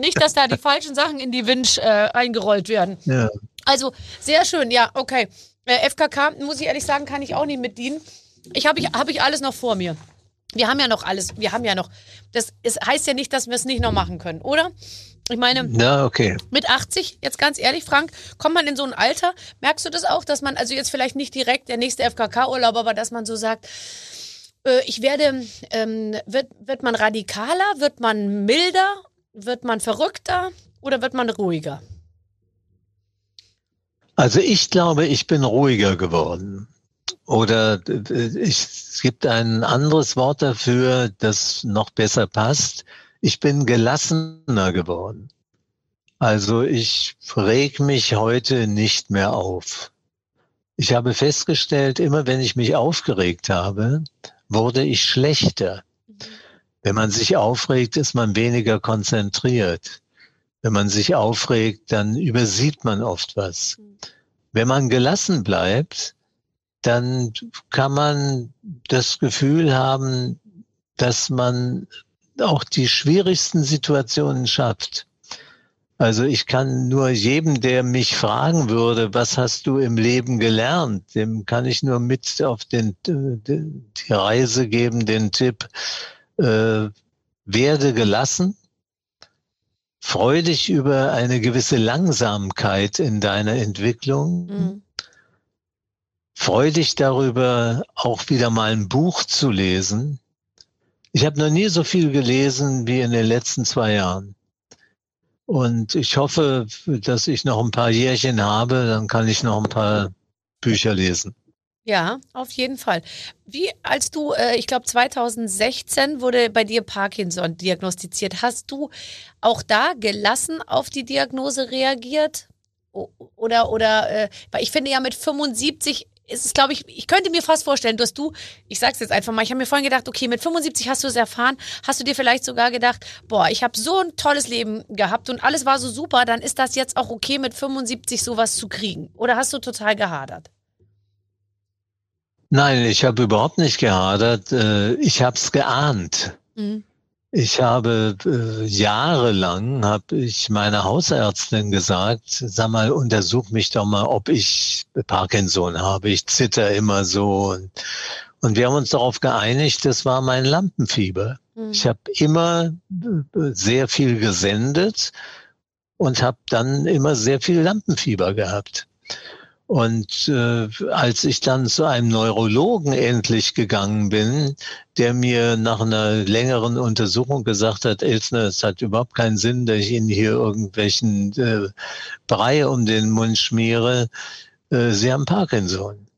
Nicht, dass da die falschen Sachen in die Winch äh, eingerollt werden. Ja. Also, sehr schön, ja, okay. Äh, FKK, muss ich ehrlich sagen, kann ich auch nicht mitdienen. Ich habe ich, hab ich alles noch vor mir. Wir haben ja noch alles, wir haben ja noch. Das ist, heißt ja nicht, dass wir es nicht noch machen können, oder? Ich meine, Na, okay. mit 80, jetzt ganz ehrlich, Frank, kommt man in so ein Alter, merkst du das auch, dass man, also jetzt vielleicht nicht direkt der nächste FKK-Urlaub, aber dass man so sagt, äh, ich werde, ähm, wird, wird man radikaler, wird man milder, wird man verrückter oder wird man ruhiger? Also ich glaube, ich bin ruhiger geworden. Oder ich, es gibt ein anderes Wort dafür, das noch besser passt. Ich bin gelassener geworden. Also ich reg mich heute nicht mehr auf. Ich habe festgestellt, immer wenn ich mich aufgeregt habe, wurde ich schlechter. Wenn man sich aufregt, ist man weniger konzentriert. Wenn man sich aufregt, dann übersieht man oft was. Wenn man gelassen bleibt, dann kann man das Gefühl haben, dass man auch die schwierigsten Situationen schafft. Also ich kann nur jedem, der mich fragen würde, was hast du im Leben gelernt, dem kann ich nur mit auf den, die Reise geben, den Tipp, äh, werde gelassen, freu dich über eine gewisse Langsamkeit in deiner Entwicklung. Mhm Freu dich darüber, auch wieder mal ein Buch zu lesen. Ich habe noch nie so viel gelesen wie in den letzten zwei Jahren. Und ich hoffe, dass ich noch ein paar Jährchen habe, dann kann ich noch ein paar Bücher lesen. Ja, auf jeden Fall. Wie als du, äh, ich glaube 2016 wurde bei dir Parkinson diagnostiziert. Hast du auch da gelassen auf die Diagnose reagiert? Oder, oder, äh, weil ich finde ja mit 75 ist es, glaube ich, ich könnte mir fast vorstellen, dass du, ich sag's jetzt einfach mal, ich habe mir vorhin gedacht, okay, mit 75 hast du es erfahren, hast du dir vielleicht sogar gedacht, boah, ich habe so ein tolles Leben gehabt und alles war so super, dann ist das jetzt auch okay, mit 75 sowas zu kriegen. Oder hast du total gehadert? Nein, ich habe überhaupt nicht gehadert. Äh, ich habe es geahnt. Mhm. Ich habe äh, jahrelang habe ich meiner Hausärztin gesagt, sag mal, untersuch mich doch mal, ob ich Parkinson habe. Ich zitter immer so. Und, und wir haben uns darauf geeinigt, das war mein Lampenfieber. Mhm. Ich habe immer äh, sehr viel gesendet und habe dann immer sehr viel Lampenfieber gehabt. Und äh, als ich dann zu einem Neurologen endlich gegangen bin, der mir nach einer längeren Untersuchung gesagt hat, Elsner, es hat überhaupt keinen Sinn, dass ich Ihnen hier irgendwelchen äh, Brei um den Mund schmiere, äh, Sie haben Parkinson.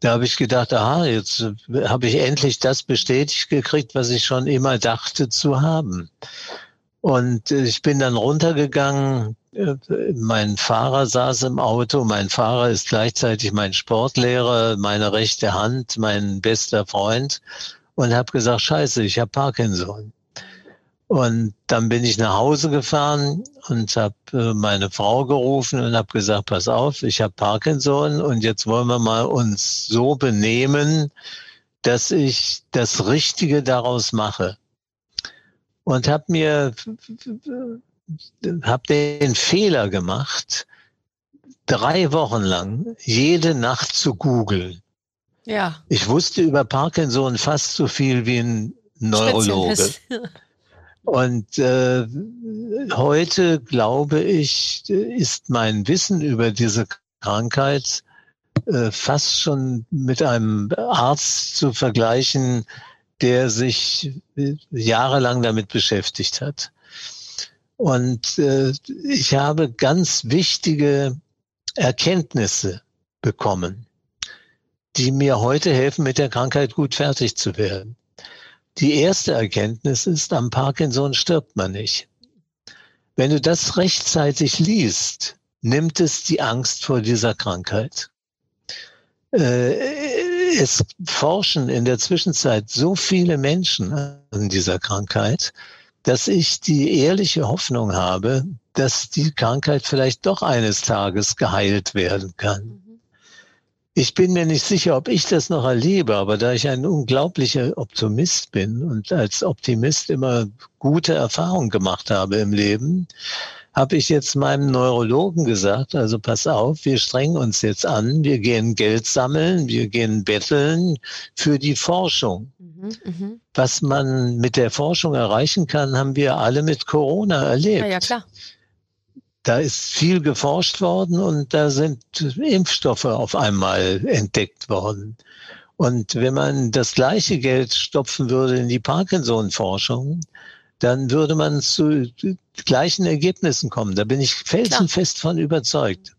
Da habe ich gedacht, aha, jetzt habe ich endlich das bestätigt gekriegt, was ich schon immer dachte zu haben. Und äh, ich bin dann runtergegangen mein Fahrer saß im Auto. Mein Fahrer ist gleichzeitig mein Sportlehrer, meine rechte Hand, mein bester Freund. Und habe gesagt, scheiße, ich habe Parkinson. Und dann bin ich nach Hause gefahren und habe äh, meine Frau gerufen und habe gesagt, pass auf, ich habe Parkinson und jetzt wollen wir mal uns so benehmen, dass ich das Richtige daraus mache. Und habe mir habe den Fehler gemacht, drei Wochen lang jede Nacht zu googeln. Ja. Ich wusste über Parkinson fast so viel wie ein Neurologe. Und äh, heute, glaube ich, ist mein Wissen über diese Krankheit äh, fast schon mit einem Arzt zu vergleichen, der sich äh, jahrelang damit beschäftigt hat. Und äh, ich habe ganz wichtige Erkenntnisse bekommen, die mir heute helfen, mit der Krankheit gut fertig zu werden. Die erste Erkenntnis ist, am Parkinson stirbt man nicht. Wenn du das rechtzeitig liest, nimmt es die Angst vor dieser Krankheit. Äh, es forschen in der Zwischenzeit so viele Menschen an dieser Krankheit, dass ich die ehrliche Hoffnung habe, dass die Krankheit vielleicht doch eines Tages geheilt werden kann. Mhm. Ich bin mir nicht sicher, ob ich das noch erlebe, aber da ich ein unglaublicher Optimist bin und als Optimist immer gute Erfahrungen gemacht habe im Leben, habe ich jetzt meinem Neurologen gesagt, also pass auf, wir strengen uns jetzt an, wir gehen Geld sammeln, wir gehen betteln für die Forschung. Mhm, mh. Was man mit der Forschung erreichen kann, haben wir alle mit Corona erlebt. Ja, ja klar. Da ist viel geforscht worden und da sind Impfstoffe auf einmal entdeckt worden. Und wenn man das gleiche Geld stopfen würde in die Parkinson-Forschung, dann würde man zu gleichen Ergebnissen kommen. Da bin ich felsenfest von überzeugt.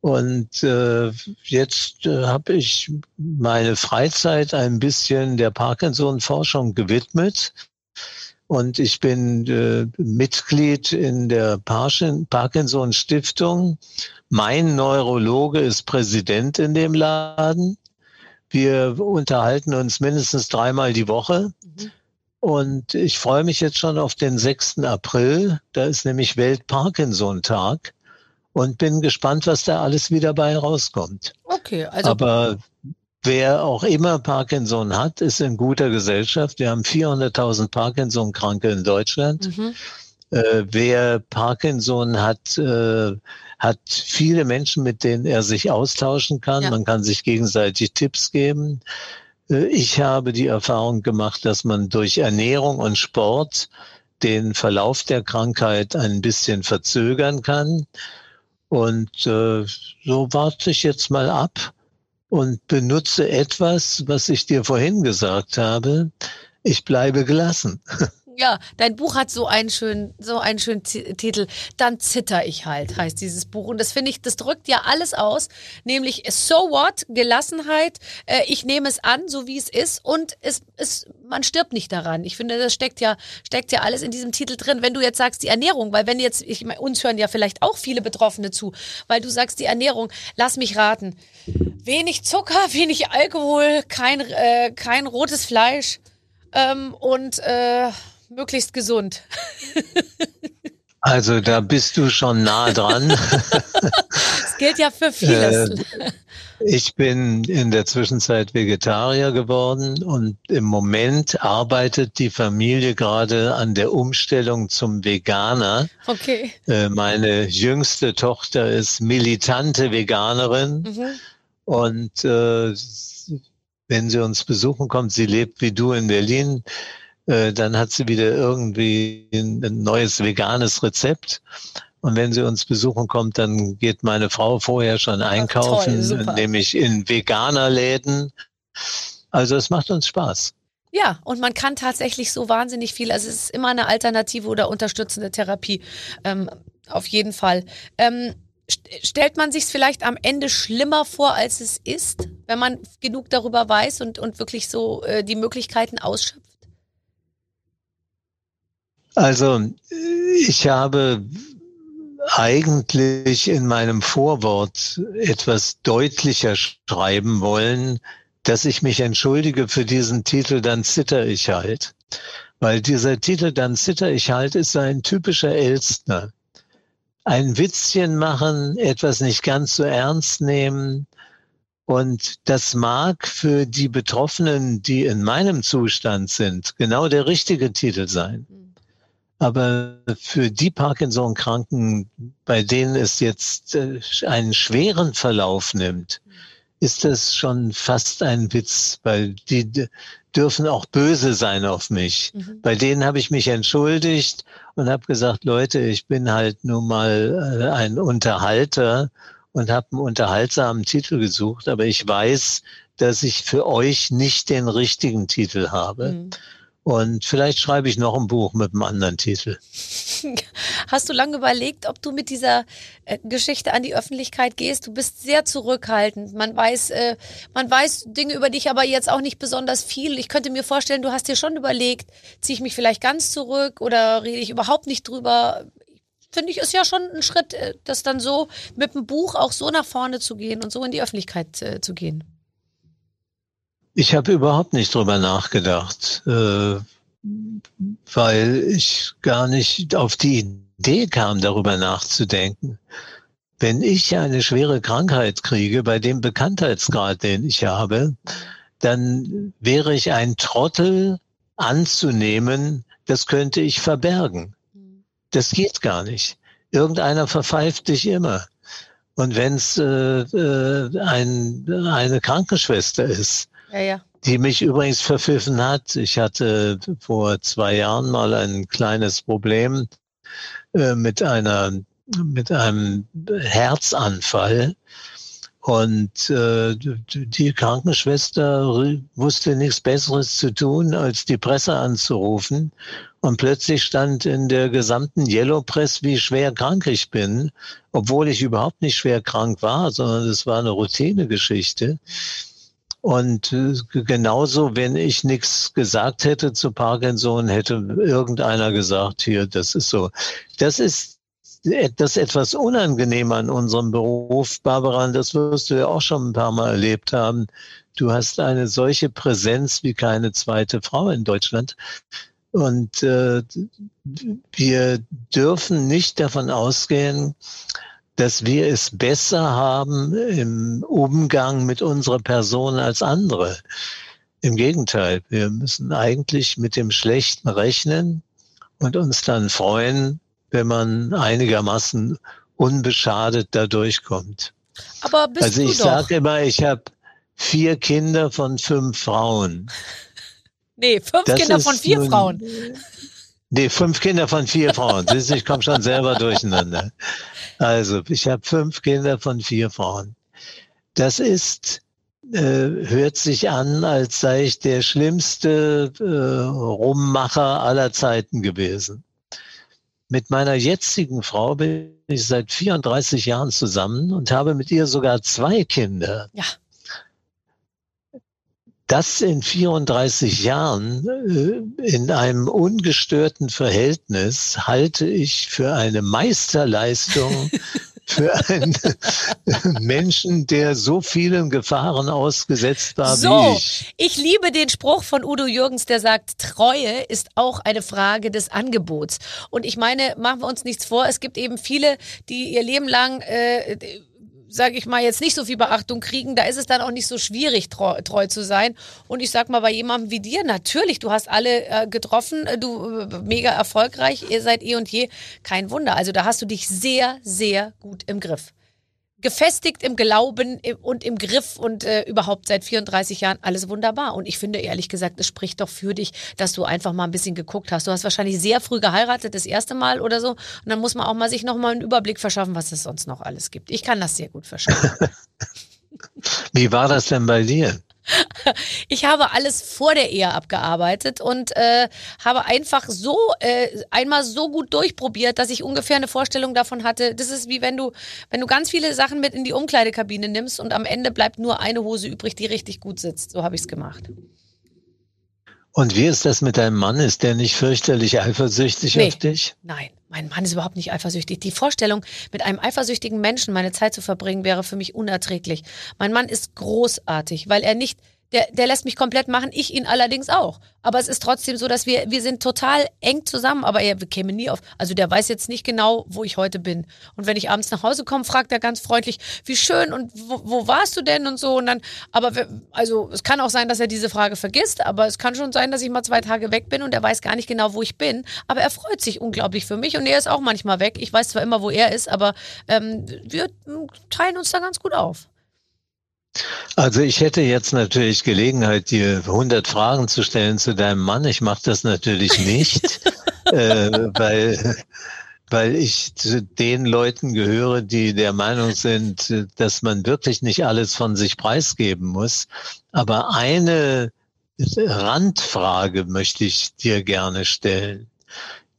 Und äh, jetzt äh, habe ich meine Freizeit ein bisschen der Parkinson-Forschung gewidmet. Und ich bin äh, Mitglied in der Parkinson-Stiftung. Mein Neurologe ist Präsident in dem Laden. Wir unterhalten uns mindestens dreimal die Woche. Mhm. Und ich freue mich jetzt schon auf den 6. April. Da ist nämlich Welt-Parkinson-Tag und bin gespannt, was da alles wieder bei rauskommt. Okay, also. Aber wer auch immer Parkinson hat, ist in guter Gesellschaft. Wir haben 400.000 Parkinson-Kranke in Deutschland. Mhm. Äh, wer Parkinson hat, äh, hat viele Menschen, mit denen er sich austauschen kann. Ja. Man kann sich gegenseitig Tipps geben. Äh, ich habe die Erfahrung gemacht, dass man durch Ernährung und Sport den Verlauf der Krankheit ein bisschen verzögern kann. Und äh, so warte ich jetzt mal ab und benutze etwas, was ich dir vorhin gesagt habe. Ich bleibe gelassen. Ja, dein Buch hat so einen schönen, so einen schönen Titel. Dann zitter ich halt, heißt dieses Buch. Und das finde ich, das drückt ja alles aus. Nämlich so what, Gelassenheit. Äh, ich nehme es an, so wie es ist. Und es, es, man stirbt nicht daran. Ich finde, das steckt ja, steckt ja alles in diesem Titel drin. Wenn du jetzt sagst, die Ernährung, weil wenn jetzt, ich meine, uns hören ja vielleicht auch viele Betroffene zu, weil du sagst, die Ernährung, lass mich raten. Wenig Zucker, wenig Alkohol, kein, äh, kein rotes Fleisch. Ähm, und äh, möglichst gesund. Also da bist du schon nah dran. das gilt ja für vieles. Äh, ich bin in der Zwischenzeit Vegetarier geworden und im Moment arbeitet die Familie gerade an der Umstellung zum Veganer. Okay. Äh, meine jüngste Tochter ist militante Veganerin mhm. und äh, wenn sie uns besuchen kommt, sie lebt wie du in Berlin, äh, dann hat sie wieder irgendwie ein, ein neues veganes Rezept. Und wenn sie uns besuchen kommt, dann geht meine Frau vorher schon einkaufen, Ach, toll, nämlich in Veganerläden. Also es macht uns Spaß. Ja, und man kann tatsächlich so wahnsinnig viel. Also es ist immer eine alternative oder unterstützende Therapie. Ähm, auf jeden Fall. Ähm, stellt man sich es vielleicht am Ende schlimmer vor, als es ist, wenn man genug darüber weiß und, und wirklich so äh, die Möglichkeiten ausschöpft? Also ich habe eigentlich in meinem Vorwort etwas deutlicher schreiben wollen, dass ich mich entschuldige für diesen Titel, dann zitter ich halt. Weil dieser Titel, dann zitter ich halt, ist ein typischer Elstner. Ein Witzchen machen, etwas nicht ganz so ernst nehmen. Und das mag für die Betroffenen, die in meinem Zustand sind, genau der richtige Titel sein. Aber für die Parkinson-Kranken, bei denen es jetzt äh, einen schweren Verlauf nimmt, ist das schon fast ein Witz, weil die dürfen auch böse sein auf mich. Mhm. Bei denen habe ich mich entschuldigt und habe gesagt, Leute, ich bin halt nun mal äh, ein Unterhalter und habe einen unterhaltsamen Titel gesucht, aber ich weiß, dass ich für euch nicht den richtigen Titel habe. Mhm. Und vielleicht schreibe ich noch ein Buch mit einem anderen Titel. Hast du lange überlegt, ob du mit dieser äh, Geschichte an die Öffentlichkeit gehst? Du bist sehr zurückhaltend. Man weiß, äh, man weiß Dinge über dich, aber jetzt auch nicht besonders viel. Ich könnte mir vorstellen, du hast dir schon überlegt, ziehe ich mich vielleicht ganz zurück oder rede ich überhaupt nicht drüber? Finde ich, ist ja schon ein Schritt, äh, das dann so mit dem Buch auch so nach vorne zu gehen und so in die Öffentlichkeit äh, zu gehen. Ich habe überhaupt nicht drüber nachgedacht, äh, weil ich gar nicht auf die Idee kam, darüber nachzudenken. Wenn ich eine schwere Krankheit kriege, bei dem Bekanntheitsgrad, den ich habe, dann wäre ich ein Trottel anzunehmen, das könnte ich verbergen. Das geht gar nicht. Irgendeiner verpfeift dich immer. Und wenn es äh, äh, ein, eine Krankenschwester ist, ja, ja. Die mich übrigens verpfiffen hat. Ich hatte vor zwei Jahren mal ein kleines Problem äh, mit einer mit einem Herzanfall. Und äh, die Krankenschwester wusste nichts Besseres zu tun, als die Presse anzurufen. Und plötzlich stand in der gesamten Yellow Press, wie schwer krank ich bin, obwohl ich überhaupt nicht schwer krank war, sondern es war eine Routinegeschichte. Und äh, genauso, wenn ich nichts gesagt hätte zu Parkinson, hätte irgendeiner gesagt, hier, das ist so. Das ist das etwas unangenehm an unserem Beruf, Barbara, das wirst du ja auch schon ein paar Mal erlebt haben. Du hast eine solche Präsenz wie keine zweite Frau in Deutschland. Und äh, wir dürfen nicht davon ausgehen, dass wir es besser haben im Umgang mit unserer Person als andere. Im Gegenteil, wir müssen eigentlich mit dem Schlechten rechnen und uns dann freuen, wenn man einigermaßen unbeschadet da durchkommt. Aber bist also ich sage immer, ich habe vier Kinder von fünf Frauen. Nee, fünf das Kinder von vier nun, Frauen. Nee, fünf Kinder von vier Frauen. Siehst, ich komme schon selber durcheinander. Also, ich habe fünf Kinder von vier Frauen. Das ist, äh, hört sich an, als sei ich der schlimmste äh, Rummacher aller Zeiten gewesen. Mit meiner jetzigen Frau bin ich seit 34 Jahren zusammen und habe mit ihr sogar zwei Kinder. Ja das in 34 Jahren äh, in einem ungestörten Verhältnis halte ich für eine Meisterleistung für einen Menschen, der so vielen Gefahren ausgesetzt war so, wie ich. Ich liebe den Spruch von Udo Jürgens, der sagt, Treue ist auch eine Frage des Angebots. Und ich meine, machen wir uns nichts vor, es gibt eben viele, die ihr Leben lang äh, sage ich mal, jetzt nicht so viel Beachtung kriegen, da ist es dann auch nicht so schwierig, treu, treu zu sein. Und ich sag mal, bei jemandem wie dir, natürlich, du hast alle äh, getroffen, äh, du äh, mega erfolgreich, ihr seid eh und je, kein Wunder. Also da hast du dich sehr, sehr gut im Griff gefestigt im Glauben und im Griff und äh, überhaupt seit 34 Jahren alles wunderbar. Und ich finde ehrlich gesagt, es spricht doch für dich, dass du einfach mal ein bisschen geguckt hast. Du hast wahrscheinlich sehr früh geheiratet, das erste Mal oder so. Und dann muss man auch mal sich noch mal einen Überblick verschaffen, was es sonst noch alles gibt. Ich kann das sehr gut verstehen. Wie war das denn bei dir? Ich habe alles vor der Ehe abgearbeitet und äh, habe einfach so äh, einmal so gut durchprobiert, dass ich ungefähr eine Vorstellung davon hatte. Das ist wie wenn du, wenn du ganz viele Sachen mit in die Umkleidekabine nimmst und am Ende bleibt nur eine Hose übrig, die richtig gut sitzt. So habe ich es gemacht. Und wie ist das mit deinem Mann? Ist der nicht fürchterlich eifersüchtig nee, auf dich? Nein, mein Mann ist überhaupt nicht eifersüchtig. Die Vorstellung, mit einem eifersüchtigen Menschen meine Zeit zu verbringen, wäre für mich unerträglich. Mein Mann ist großartig, weil er nicht Der, der lässt mich komplett machen, ich ihn allerdings auch. Aber es ist trotzdem so, dass wir, wir sind total eng zusammen, aber er käme nie auf. Also der weiß jetzt nicht genau, wo ich heute bin. Und wenn ich abends nach Hause komme, fragt er ganz freundlich, wie schön und wo, wo warst du denn und so. Und dann, aber also es kann auch sein, dass er diese Frage vergisst, aber es kann schon sein, dass ich mal zwei Tage weg bin und er weiß gar nicht genau, wo ich bin. Aber er freut sich unglaublich für mich und er ist auch manchmal weg. Ich weiß zwar immer, wo er ist, aber ähm, wir teilen uns da ganz gut auf. Also ich hätte jetzt natürlich Gelegenheit, dir 100 Fragen zu stellen zu deinem Mann. Ich mache das natürlich nicht, äh, weil, weil ich zu den Leuten gehöre, die der Meinung sind, dass man wirklich nicht alles von sich preisgeben muss. Aber eine Randfrage möchte ich dir gerne stellen.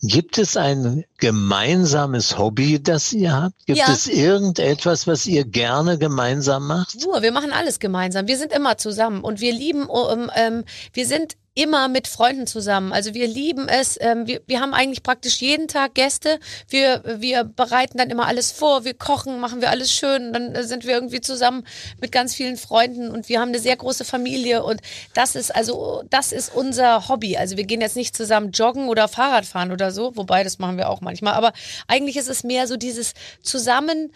Gibt es ein gemeinsames Hobby, das ihr habt? Gibt ja. es irgendetwas, was ihr gerne gemeinsam macht? Nur, wir machen alles gemeinsam. Wir sind immer zusammen und wir lieben, um, ähm, wir sind immer mit Freunden zusammen. Also wir lieben es. Ähm, wir, wir haben eigentlich praktisch jeden Tag Gäste. Wir, wir bereiten dann immer alles vor. Wir kochen, machen wir alles schön. Dann äh, sind wir irgendwie zusammen mit ganz vielen Freunden und wir haben eine sehr große Familie und das ist also, das ist unser Hobby. Also wir gehen jetzt nicht zusammen joggen oder Fahrrad fahren oder so, wobei das machen wir auch manchmal. Aber eigentlich ist es mehr so dieses zusammen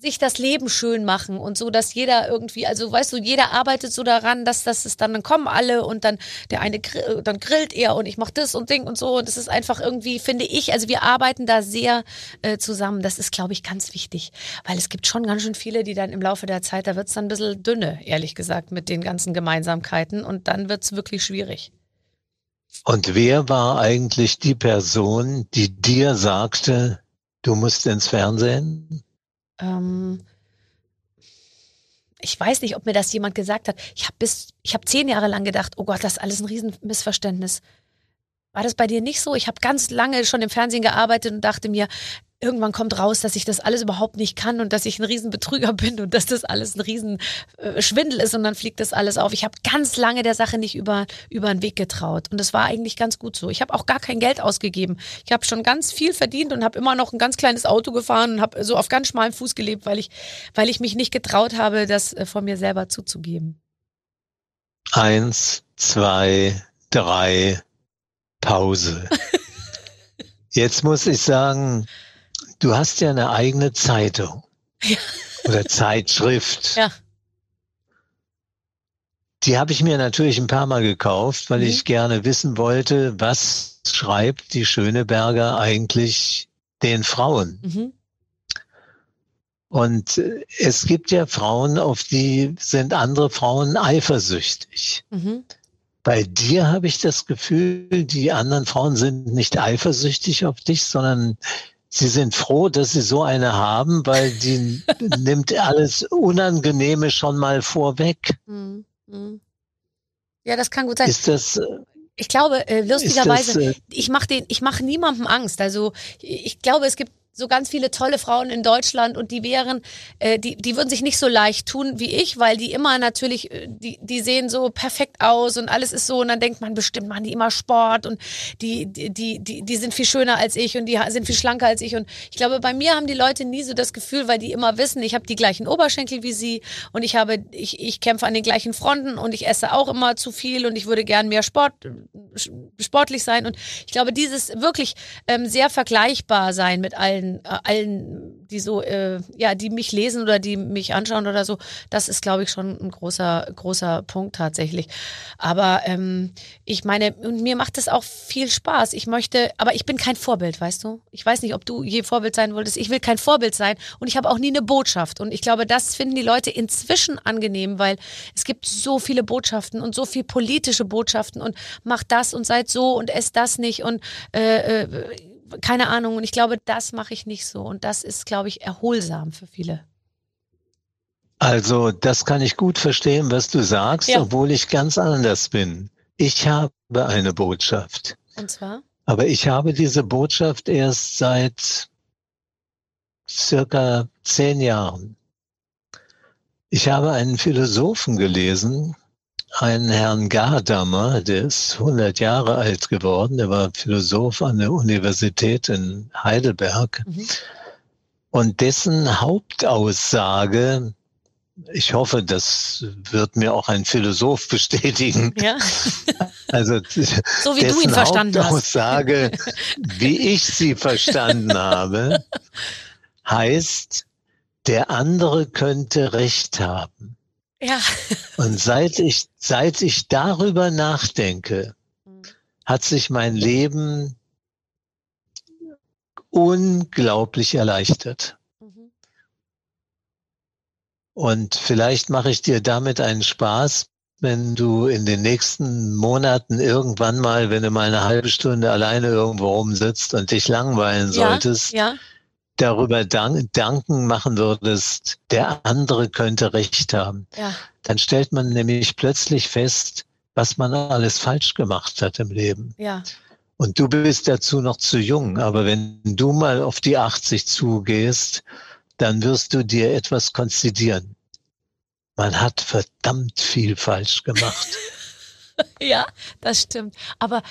sich das Leben schön machen und so, dass jeder irgendwie, also weißt du, jeder arbeitet so daran, dass das ist dann, dann kommen alle und dann der eine dann grillt er und ich mach das und Ding und so und das ist einfach irgendwie, finde ich, also wir arbeiten da sehr äh, zusammen. Das ist, glaube ich, ganz wichtig, weil es gibt schon ganz schön viele, die dann im Laufe der Zeit, da wird's dann ein bisschen dünne, ehrlich gesagt, mit den ganzen Gemeinsamkeiten und dann wird's wirklich schwierig. Und wer war eigentlich die Person, die dir sagte, du musst ins Fernsehen? Ähm, ich weiß nicht, ob mir das jemand gesagt hat. Ich habe bis, ich habe zehn Jahre lang gedacht, oh Gott, das ist alles ein Riesenmissverständnis. War das bei dir nicht so? Ich habe ganz lange schon im Fernsehen gearbeitet und dachte mir, irgendwann kommt raus, dass ich das alles überhaupt nicht kann und dass ich ein Riesenbetrüger bin und dass das alles ein Riesenschwindel äh, ist und dann fliegt das alles auf. Ich habe ganz lange der Sache nicht über, über den Weg getraut und das war eigentlich ganz gut so. Ich habe auch gar kein Geld ausgegeben. Ich habe schon ganz viel verdient und habe immer noch ein ganz kleines Auto gefahren und habe so auf ganz schmalem Fuß gelebt, weil ich, weil ich mich nicht getraut habe, das äh, von mir selber zuzugeben. Eins, zwei, drei, Pause. Jetzt muss ich sagen, Du hast ja eine eigene Zeitung ja. oder Zeitschrift. Ja. Die habe ich mir natürlich ein paar Mal gekauft, weil mhm. ich gerne wissen wollte, was schreibt die Schöneberger eigentlich den Frauen. Mhm. Und äh, es gibt ja Frauen, auf die sind andere Frauen eifersüchtig. Mhm. Bei dir habe ich das Gefühl, die anderen Frauen sind nicht eifersüchtig auf dich, sondern Sie sind froh, dass Sie so eine haben, weil die nimmt alles Unangenehme schon mal vorweg. Hm, hm. Ja, das kann gut sein. Ist das, äh, ich glaube, äh, lustigerweise, das, äh, ich mache den, ich mache niemandem Angst. Also ich glaube, es gibt so ganz viele tolle Frauen in Deutschland und die wären, äh, die, die würden sich nicht so leicht tun wie ich, weil die immer natürlich, äh, die, die sehen so perfekt aus und alles ist so und dann denkt man bestimmt, machen die immer Sport und die, die, die, die sind viel schöner als ich und die sind viel schlanker als ich. Und ich glaube, bei mir haben die Leute nie so das Gefühl, weil die immer wissen, ich habe die gleichen Oberschenkel wie sie und ich habe, ich, ich kämpfe an den gleichen Fronten und ich esse auch immer zu viel und ich würde gern mehr Sport, sportlich sein. Und ich glaube, dieses wirklich ähm, sehr vergleichbar sein mit allen allen, äh, allen, die so, äh, ja, die mich lesen oder die mich anschauen oder so, das ist, glaube ich, schon ein großer, großer Punkt tatsächlich. Aber ähm, ich meine, und mir macht es auch viel Spaß. Ich möchte, aber ich bin kein Vorbild, weißt du? Ich weiß nicht, ob du je Vorbild sein wolltest. Ich will kein Vorbild sein und ich habe auch nie eine Botschaft. Und ich glaube, das finden die Leute inzwischen angenehm, weil es gibt so viele Botschaften und so viel politische Botschaften und macht das und seid so und esst das nicht und äh, äh, keine Ahnung. Und ich glaube, das mache ich nicht so. Und das ist, glaube ich, erholsam für viele. Also, das kann ich gut verstehen, was du sagst, ja. obwohl ich ganz anders bin. Ich habe eine Botschaft. Und zwar? Aber ich habe diese Botschaft erst seit circa zehn Jahren. Ich habe einen Philosophen gelesen, einen Herrn Gadamer, der ist 100 Jahre alt geworden, der war Philosoph an der Universität in Heidelberg. Mhm. Und dessen Hauptaussage ich hoffe, das wird mir auch ein Philosoph bestätigen. Ja. Also so wie du ihn verstanden Aussage, wie ich sie verstanden habe, heißt, der andere könnte Recht haben. Ja. Und seit ich, seit ich darüber nachdenke, hat sich mein Leben unglaublich erleichtert. Mhm. Und vielleicht mache ich dir damit einen Spaß, wenn du in den nächsten Monaten irgendwann mal, wenn du mal eine halbe Stunde alleine irgendwo rumsitzt und dich langweilen solltest, ja, ja. Darüber dank, danken machen würdest, der andere könnte Recht haben. Ja. Dann stellt man nämlich plötzlich fest, was man alles falsch gemacht hat im Leben. Ja. Und du bist dazu noch zu jung, aber wenn du mal auf die 80 zugehst, dann wirst du dir etwas konzidieren. Man hat verdammt viel falsch gemacht. ja, das stimmt. Aber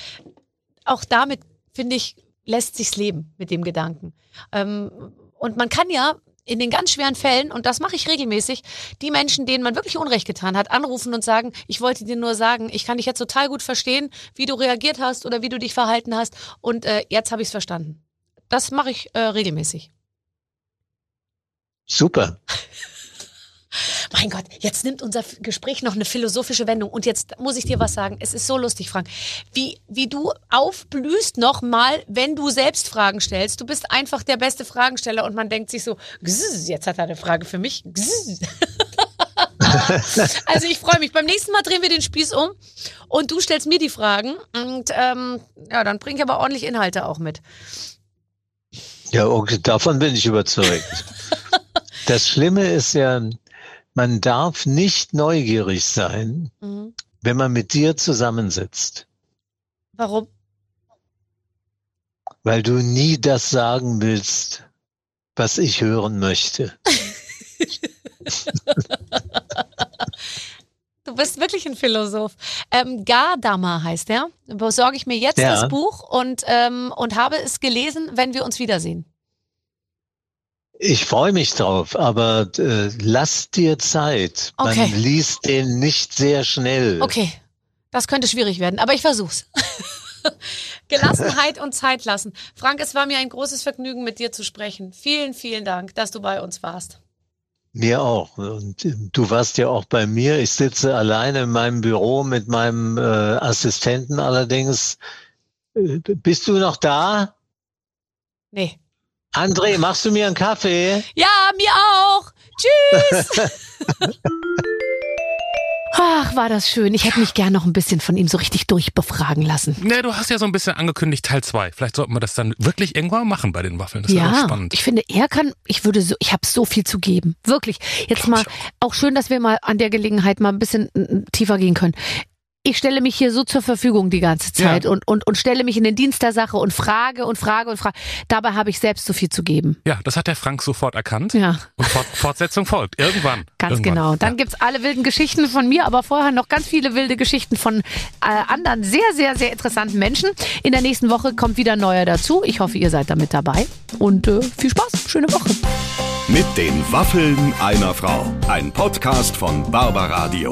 auch damit, finde ich, lässt sich's leben mit dem Gedanken. Ähm, und man kann ja in den ganz schweren Fällen, und das mache ich regelmäßig, die Menschen, denen man wirklich Unrecht getan hat, anrufen und sagen, ich wollte dir nur sagen, ich kann dich jetzt total gut verstehen, wie du reagiert hast oder wie du dich verhalten hast und äh, jetzt habe ich es verstanden. Das mache ich äh, regelmäßig. Super. Mein Gott, jetzt nimmt unser Gespräch noch eine philosophische Wendung. Und jetzt muss ich dir was sagen. Es ist so lustig, Frank. Wie, wie du aufblühst nochmal, wenn du selbst Fragen stellst. Du bist einfach der beste Fragensteller und man denkt sich so, jetzt hat er eine Frage für mich. also ich freue mich. Beim nächsten Mal drehen wir den Spieß um und du stellst mir die Fragen. Und ähm, ja, dann bringe ich aber ordentlich Inhalte auch mit. Ja, okay, davon bin ich überzeugt. Das Schlimme ist ja, man darf nicht neugierig sein, mhm. wenn man mit dir zusammensitzt. Warum? Weil du nie das sagen willst, was ich hören möchte. du bist wirklich ein Philosoph. Ähm, Gardama heißt er. Besorge ich mir jetzt ja. das Buch und, ähm, und habe es gelesen, wenn wir uns wiedersehen. Ich freue mich drauf, aber äh, lass dir Zeit. Okay. Man liest den nicht sehr schnell. Okay, das könnte schwierig werden, aber ich versuch's. Gelassenheit und Zeit lassen. Frank, es war mir ein großes Vergnügen, mit dir zu sprechen. Vielen, vielen Dank, dass du bei uns warst. Mir auch. Und äh, du warst ja auch bei mir. Ich sitze alleine in meinem Büro mit meinem äh, Assistenten allerdings. Äh, bist du noch da? Nee. André, machst du mir einen Kaffee? Ja, mir auch. Tschüss. Ach, war das schön. Ich hätte mich gern noch ein bisschen von ihm so richtig durchbefragen lassen. Ne, du hast ja so ein bisschen angekündigt, Teil 2. Vielleicht sollten wir das dann wirklich irgendwann machen bei den Waffeln. Das ja, spannend. ich finde, er kann, ich würde so, ich habe so viel zu geben. Wirklich. Jetzt Glaub mal, auch. auch schön, dass wir mal an der Gelegenheit mal ein bisschen tiefer gehen können ich stelle mich hier so zur Verfügung die ganze Zeit ja. und, und, und stelle mich in den Dienst der Sache und frage und frage und frage. Dabei habe ich selbst so viel zu geben. Ja, das hat der Frank sofort erkannt. Ja. Und Fort Fortsetzung folgt. Irgendwann. Ganz Irgendwann. genau. Dann ja. gibt's alle wilden Geschichten von mir, aber vorher noch ganz viele wilde Geschichten von äh, anderen sehr, sehr, sehr interessanten Menschen. In der nächsten Woche kommt wieder ein neuer dazu. Ich hoffe, ihr seid da mit dabei. Und äh, viel Spaß. Schöne Woche. Mit den Waffeln einer Frau. Ein Podcast von Barbaradio.